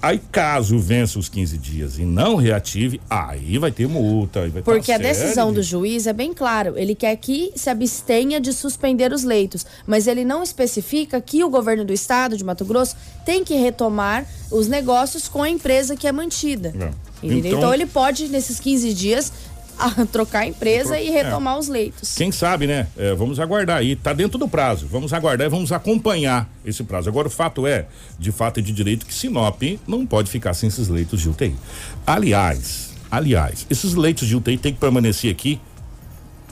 Aí, caso vença os 15 dias e não reative, aí vai ter multa. vai ter Porque a decisão do juiz é bem claro. Ele quer que se abstenha de suspender os leitos, mas ele não especifica que o governo do estado de Mato Grosso tem que retomar os negócios com a empresa que é mantida. Entendeu? Então, Então- ele pode, nesses 15 dias, ah, trocar a empresa e É. retomar os leitos. Quem sabe, né? É, vamos aguardar aí. Tá dentro do prazo. Vamos aguardar e vamos acompanhar esse prazo. Agora, o fato é, de fato e de direito, que Sinop não pode ficar sem esses leitos de UTI. Aliás, aliás, esses leitos de UTI têm que permanecer aqui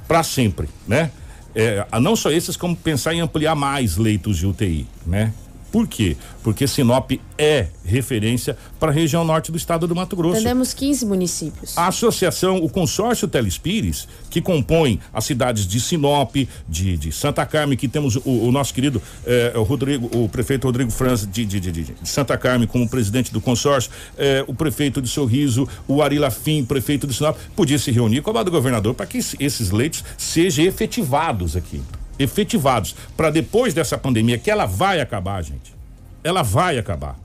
para sempre, né? É, a- não só esses, como pensar em ampliar mais leitos de UTI, né? Por quê? Porque Sinop é referência para a região norte do estado do Mato Grosso. Temos 15 municípios. A associação, o consórcio Telespires, que compõe as cidades de Sinop, de, de Santa Carmen, que temos o, o nosso querido eh, o Rodrigo, o prefeito Rodrigo Franz de, de, de- Santa Carmen como presidente do consórcio, eh, o prefeito de Sorriso, o Ari Lafim, prefeito de Sinop, podia se reunir com a do governador para que esse- esses leitos sejam efetivados aqui. Efetivados. Para depois dessa pandemia, que ela vai acabar, gente. Ela vai acabar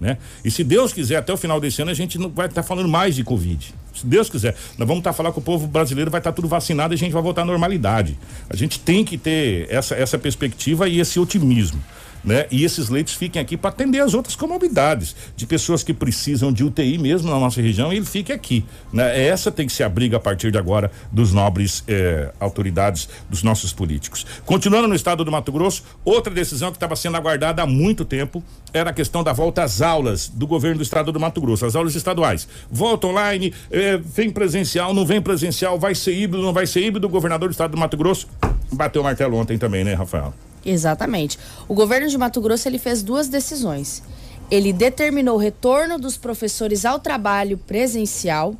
né? E se Deus quiser, até o final desse ano, a gente não vai estar falando mais de Covid. Se Deus quiser, nós vamos estar falando que o povo brasileiro vai estar tudo vacinado e a gente vai voltar à normalidade. A gente tem que ter essa, essa perspectiva e esse otimismo. Né? E esses leitos fiquem aqui para atender as outras comorbidades de pessoas que precisam de UTI mesmo na nossa região e ele fique aqui. Né? Essa tem que ser a briga a partir de agora dos nobres eh, autoridades, dos nossos políticos. Continuando no estado do Mato Grosso, outra decisão que estava sendo aguardada há muito tempo era a questão da volta às aulas do governo do estado do Mato Grosso, as aulas estaduais. Volta online, eh, vem presencial, não vem presencial, vai ser híbrido, não vai ser híbrido. O governador do estado do Mato Grosso bateu o martelo ontem também, né, Rafael? Exatamente. O governo de Mato Grosso ele fez duas decisões. Ele determinou o retorno dos professores ao trabalho presencial,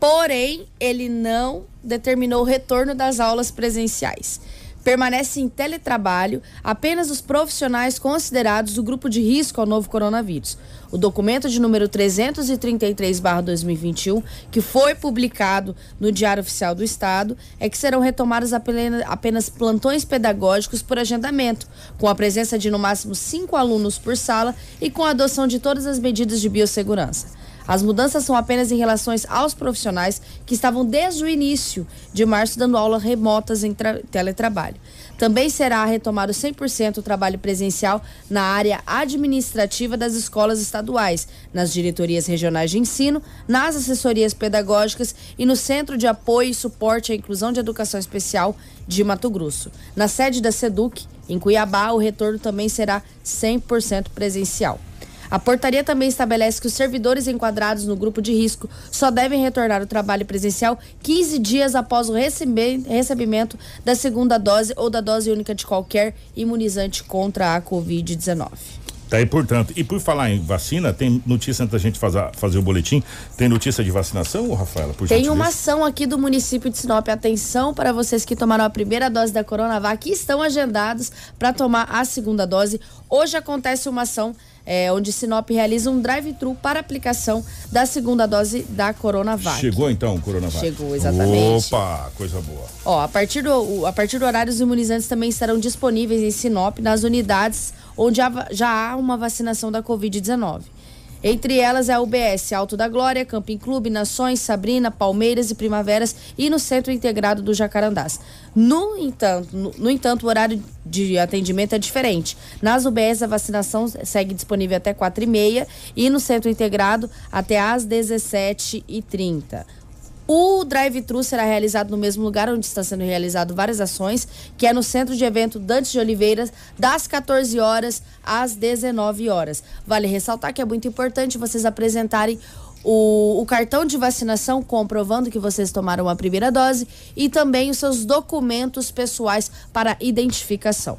porém ele não determinou o retorno das aulas presenciais. Permanece em teletrabalho apenas os profissionais considerados do grupo de risco ao novo coronavírus. O documento de número 333/2021, que foi publicado no Diário Oficial do Estado, é que serão retomados apenas, plantões pedagógicos por agendamento, com a presença de no máximo cinco alunos por sala e com a adoção de todas as medidas de biossegurança. As mudanças são apenas em relação aos profissionais que estavam desde o início de março dando aulas remotas em tra- teletrabalho. Também será retomado 100% o trabalho presencial na área administrativa das escolas estaduais, nas diretorias regionais de ensino, nas assessorias pedagógicas e no Centro de Apoio e Suporte à Inclusão de Educação Especial de Mato Grosso. Na sede da SEDUC, em Cuiabá, o retorno também será 100% presencial. A portaria também estabelece que os servidores enquadrados no grupo de risco só devem retornar ao trabalho presencial 15 dias após o recebimento da segunda dose ou da dose única de qualquer imunizante contra a Covid-19. Tá aí, portanto. E por falar em vacina, tem notícia antes da gente fazer, fazer o boletim? Tem notícia de vacinação, Rafaela? Por Tem uma ação aqui do município de Sinop. Atenção para vocês que tomaram a primeira dose da Coronavac e estão agendados para tomar a segunda dose. Hoje acontece uma ação é, onde Sinop realiza um drive-thru para aplicação da segunda dose da Coronavac. Chegou então o Coronavac? Chegou, exatamente. Opa, coisa boa. Ó, a partir, do, a partir do horário, os imunizantes também estarão disponíveis em Sinop, nas unidades onde já há uma vacinação da Covid-19. Entre elas é a UBS Alto da Glória, Camping Clube, Nações, Sabrina, Palmeiras e Primaveras e no Centro Integrado do Jacarandás. No entanto, no, no entanto, o horário de atendimento é diferente. Nas UBS a vacinação segue disponível até 4 e e no Centro Integrado até às 17h30. O drive-thru será realizado no mesmo lugar onde está sendo realizado várias ações, que é no Centro de Evento Dantes de Oliveiras, das 14 horas às 19 horas. Vale ressaltar que é muito importante vocês apresentarem o, o, cartão de vacinação comprovando que vocês tomaram a primeira dose e também os seus documentos pessoais para identificação.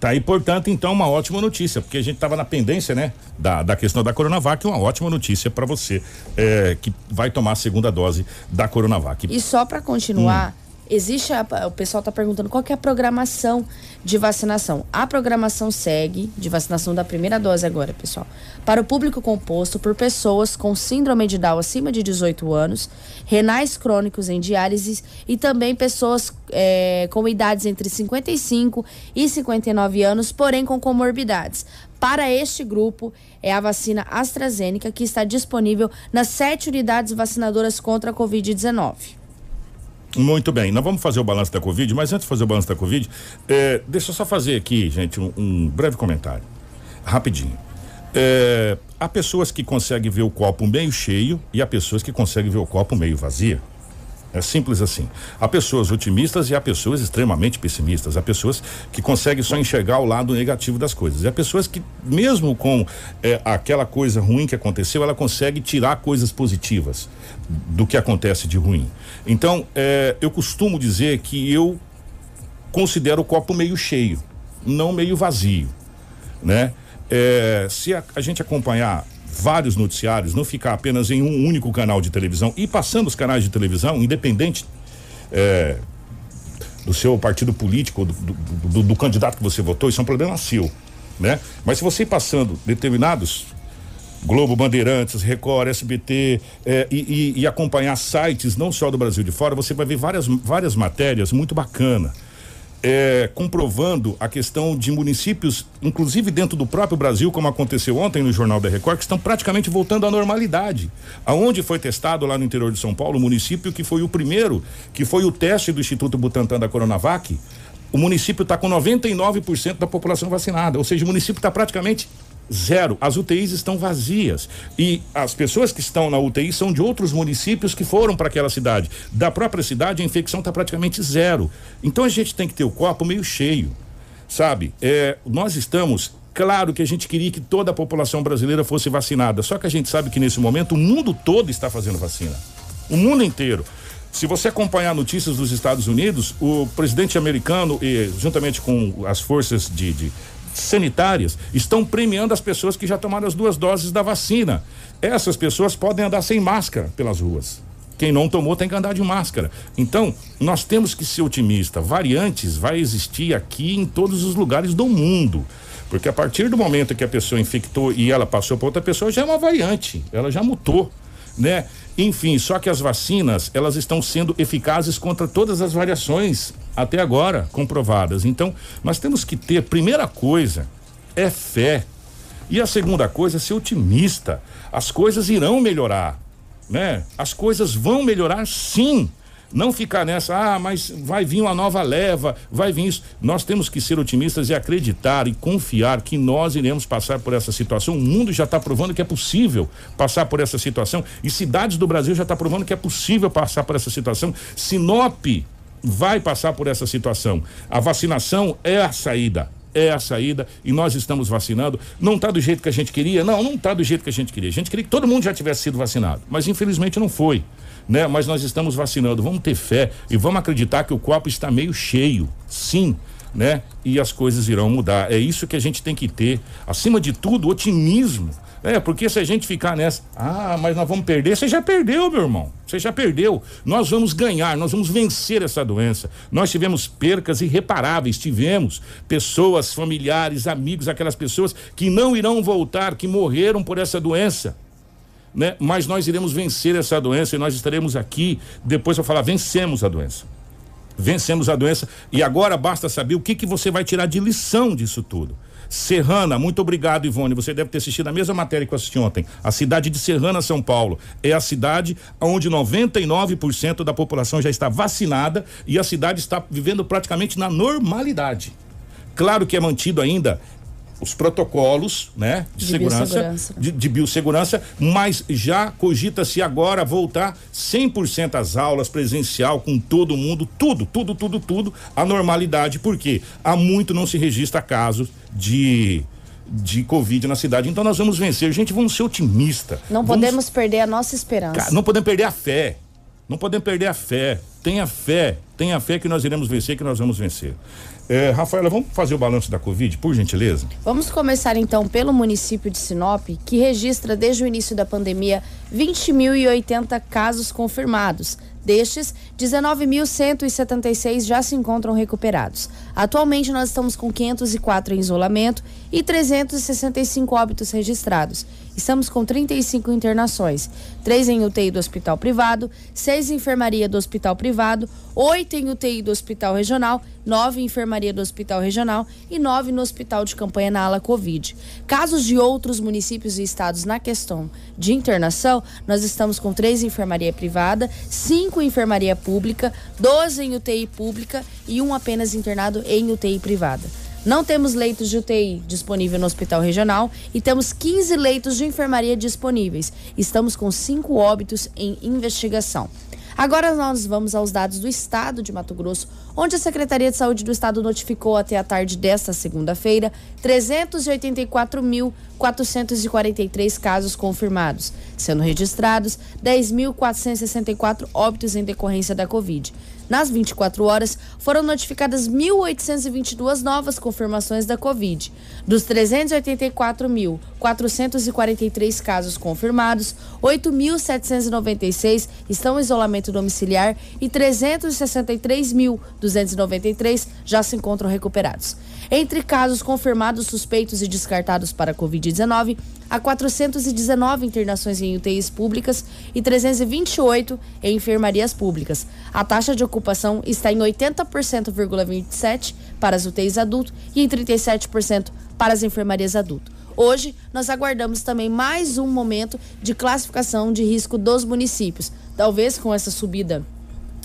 Tá aí, portanto, então, uma ótima notícia, porque a gente estava na pendência, né, da, da questão da Coronavac, uma ótima notícia para você é, que vai tomar a segunda dose da Coronavac. E só para continuar, hum existe a, o pessoal está perguntando qual é a programação de vacinação. A programação segue de vacinação da primeira dose agora, pessoal, para o público composto por pessoas com síndrome de Down acima de 18 anos, renais crônicos em diálise e também pessoas é, com idades entre 55 e 59 anos, porém com comorbidades. Para este grupo, é a vacina AstraZeneca que está disponível nas sete unidades vacinadoras contra a Covid-19. Muito bem, nós vamos fazer o balanço da Covid, mas antes de fazer o balanço da Covid, é, deixa eu só fazer aqui, gente, um, um breve comentário. Rapidinho. É, há pessoas que conseguem ver o copo meio cheio e há pessoas que conseguem ver o copo meio vazio. É simples assim. Há pessoas otimistas e há pessoas extremamente pessimistas. Há pessoas que conseguem só enxergar o lado negativo das coisas. E há pessoas que, mesmo com é, aquela coisa ruim que aconteceu, ela consegue tirar coisas positivas do que acontece de ruim. Então, é, eu costumo dizer que eu considero o copo meio cheio, não meio vazio, né? É, se a, a gente acompanhar vários noticiários, não ficar apenas em um único canal de televisão e passando os canais de televisão, independente é, do seu partido político, do, do, do, do, candidato que você votou, isso é um problema seu, né? Mas se você ir passando determinados Globo, Bandeirantes, Record, SBT é, e, e, e acompanhar sites não só do Brasil de fora, você vai ver várias, várias matérias muito bacanas é, comprovando a questão de municípios, inclusive dentro do próprio Brasil, como aconteceu ontem no Jornal da Record, que estão praticamente voltando à normalidade. Aonde foi testado lá no interior de São Paulo, o município que foi o primeiro, que foi o teste do Instituto Butantan da Coronavac, o município está com 99% da população vacinada, ou seja, o município está praticamente Zero. As UTIs estão vazias. E as pessoas que estão na UTI são de outros municípios que foram para aquela cidade. Da própria cidade, a infecção está praticamente zero. Então a gente tem que ter o copo meio cheio. Sabe? É, nós estamos. Claro que a gente queria que toda a população brasileira fosse vacinada. Só que a gente sabe que nesse momento o mundo todo está fazendo vacina. O mundo inteiro. Se você acompanhar notícias dos Estados Unidos, o presidente americano, juntamente com as forças de, de sanitárias estão premiando as pessoas que já tomaram as duas doses da vacina. Essas pessoas podem andar sem máscara pelas ruas. Quem não tomou tem que andar de máscara. Então, nós temos que ser otimistas. Variantes vai existir aqui em todos os lugares do mundo. Porque a partir do momento que a pessoa infectou e ela passou para outra pessoa, já é uma variante. Ela já mutou, né? Enfim, só que as vacinas, elas estão sendo eficazes contra todas as variações até agora comprovadas. Então, nós temos que ter, primeira coisa, é fé. E a segunda coisa, é ser otimista. As coisas irão melhorar, né? As coisas vão melhorar sim. Não ficar nessa, ah, mas vai vir uma nova leva, vai vir isso. Nós temos que ser otimistas e acreditar e confiar que nós iremos passar por essa situação. O mundo já está provando que é possível passar por essa situação e cidades do Brasil já está provando que é possível passar por essa situação. Sinop vai passar por essa situação. A vacinação é a saída é a saída e nós estamos vacinando. Não está do jeito que a gente queria? Não, não está do jeito que a gente queria. A gente queria que todo mundo já tivesse sido vacinado, mas infelizmente não foi né? Mas nós estamos vacinando, vamos ter fé e vamos acreditar que o copo está meio cheio, sim, né? E as coisas irão mudar. É isso que a gente tem que ter, acima de tudo, otimismo. É, porque se a gente ficar nessa, ah, mas nós vamos perder, você já perdeu, meu irmão. Você já perdeu. Nós vamos ganhar, nós vamos vencer essa doença. Nós tivemos percas irreparáveis, tivemos pessoas, familiares, amigos, aquelas pessoas que não irão voltar, que morreram por essa doença né? Mas nós iremos vencer essa doença e nós estaremos aqui depois para falar vencemos a doença. vencemos a doença e agora basta saber o que que você vai tirar de lição disso tudo. Serrana, muito obrigado, Ivone. Você deve ter assistido a mesma matéria que eu assisti ontem. A cidade de Serrana, São Paulo, é a cidade onde 99% da população já está vacinada e a cidade está vivendo praticamente na normalidade. Claro que é mantido ainda os protocolos, né, de, De segurança, biossegurança. de, de biossegurança, mas já cogita-se agora voltar 100% às aulas presencial com todo mundo, tudo, tudo, tudo, tudo, a normalidade, porque há muito não se registra casos de de Covid na cidade. Então nós vamos vencer. Gente, vamos ser otimistas. Não Vamos- podemos perder a nossa esperança. Não podemos perder a fé. Não podemos perder a fé. Tenha fé. Tenha fé que nós iremos vencer, que nós vamos vencer. É, Rafaela, vamos fazer o balanço da Covid, por gentileza? Vamos começar então pelo município de Sinop, que registra desde o início da pandemia 20.080 casos confirmados. Destes, 19.176 já se encontram recuperados. Atualmente, nós estamos com 504 em isolamento e 365 óbitos registrados. Estamos com 35 internações, 3 em UTI do hospital privado, 6 em enfermaria do hospital privado, 8 em UTI do hospital regional, 9 em enfermaria do hospital regional e 9 no hospital de campanha na ala Covid. Casos de outros municípios e estados na questão de internação, nós estamos com 3 em enfermaria privada, 5 em enfermaria pública, 12 em UTI pública e um apenas internado em UTI privada. Não temos leitos de UTI disponível no hospital regional e temos 15 leitos de enfermaria disponíveis. Estamos com cinco óbitos em investigação. Agora nós vamos aos dados do estado de Mato Grosso, onde a Secretaria de Saúde do Estado notificou até a tarde desta segunda-feira 384.443 casos confirmados, sendo registrados 10.464 óbitos em decorrência da Covid. Nas 24 horas, foram notificadas 1.822 novas confirmações da Covid. Dos 384.443 casos confirmados, 8.796 estão em isolamento domiciliar e 363.293 já se encontram recuperados. Entre casos confirmados, suspeitos e descartados para a Covid-19, há 419 internações em UTIs públicas e 328 em enfermarias públicas. A taxa de ocupação está em 80,27% para as UTIs adulto e em 37% para as enfermarias adulto. Hoje, nós aguardamos também mais um momento de classificação de risco dos municípios. Talvez com essa subida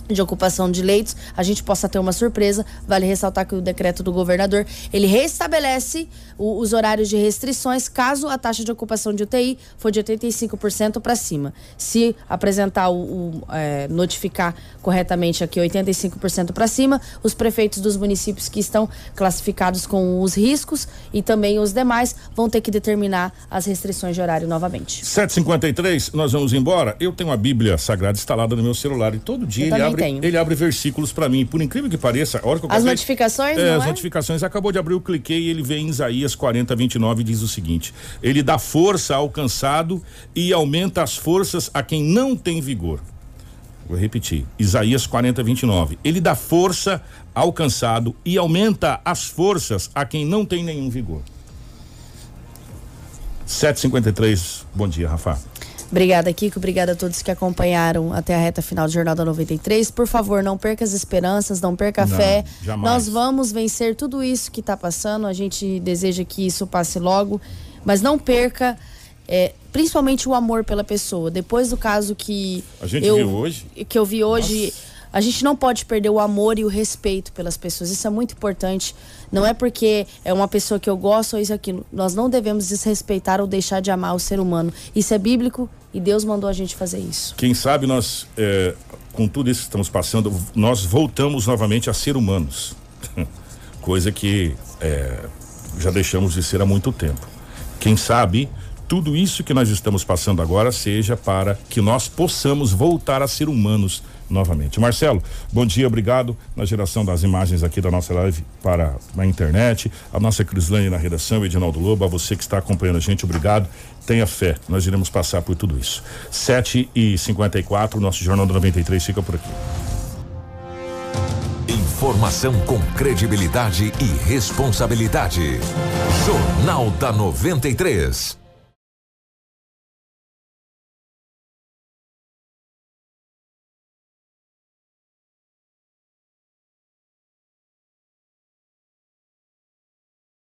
de ocupação de leitos, a gente possa ter uma surpresa. Vale ressaltar que o decreto do governador, ele restabelece o- os horários de restrições caso a taxa de ocupação de UTI for de 85% para cima. Se apresentar o, o, é, notificar corretamente aqui 85% para cima, os prefeitos dos municípios que estão classificados com os riscos e também os demais vão ter que determinar as restrições de horário novamente. 753, nós vamos embora. Eu tenho a Bíblia Sagrada instalada no meu celular e todo dia ele também abre, tenho. ele abre versículos para mim. Por incrível que pareça, a hora que eu As notificações, É, não as é? notificações. Acabou de abrir, eu cliquei e ele vem em Isaías 40, 29 e diz o seguinte: Ele dá força ao cansado e aumenta as forças a quem não tem vigor. Vou repetir. Isaías 40, 29. Ele dá força ao cansado e aumenta as forças a quem não tem nenhum vigor. 753. Bom dia, Rafa. Obrigada, Kiko. Obrigada a todos que acompanharam até a reta final do Jornal da 93. Por favor, não perca as esperanças, não perca a Não, fé. jamais. Nós vamos vencer tudo isso que está passando. A gente deseja que isso passe logo, mas não perca. é, principalmente o amor pela pessoa. Depois do caso que A gente eu, viu hoje. que eu vi hoje, a gente não pode perder o amor e o respeito pelas pessoas. Isso é muito importante. Não é porque é uma pessoa que eu gosto ou isso aquilo. Nós não devemos desrespeitar ou deixar de amar o ser humano. Isso é bíblico e Deus mandou a gente fazer isso. Quem sabe nós, é, com tudo isso que estamos passando, nós voltamos novamente a ser humanos. Coisa que é, já deixamos de ser há muito tempo. Quem sabe tudo isso que nós estamos passando agora seja para que nós possamos voltar a ser humanos novamente. Marcelo, bom dia, obrigado na geração das imagens aqui da nossa live para a internet, a nossa Crislane na redação, Edinaldo Lobo, a você que está acompanhando a gente, obrigado. Tenha fé, nós iremos passar por tudo isso. 7 e 54 nosso Jornal do 93 fica por aqui. Informação com credibilidade e responsabilidade. Jornal da 93.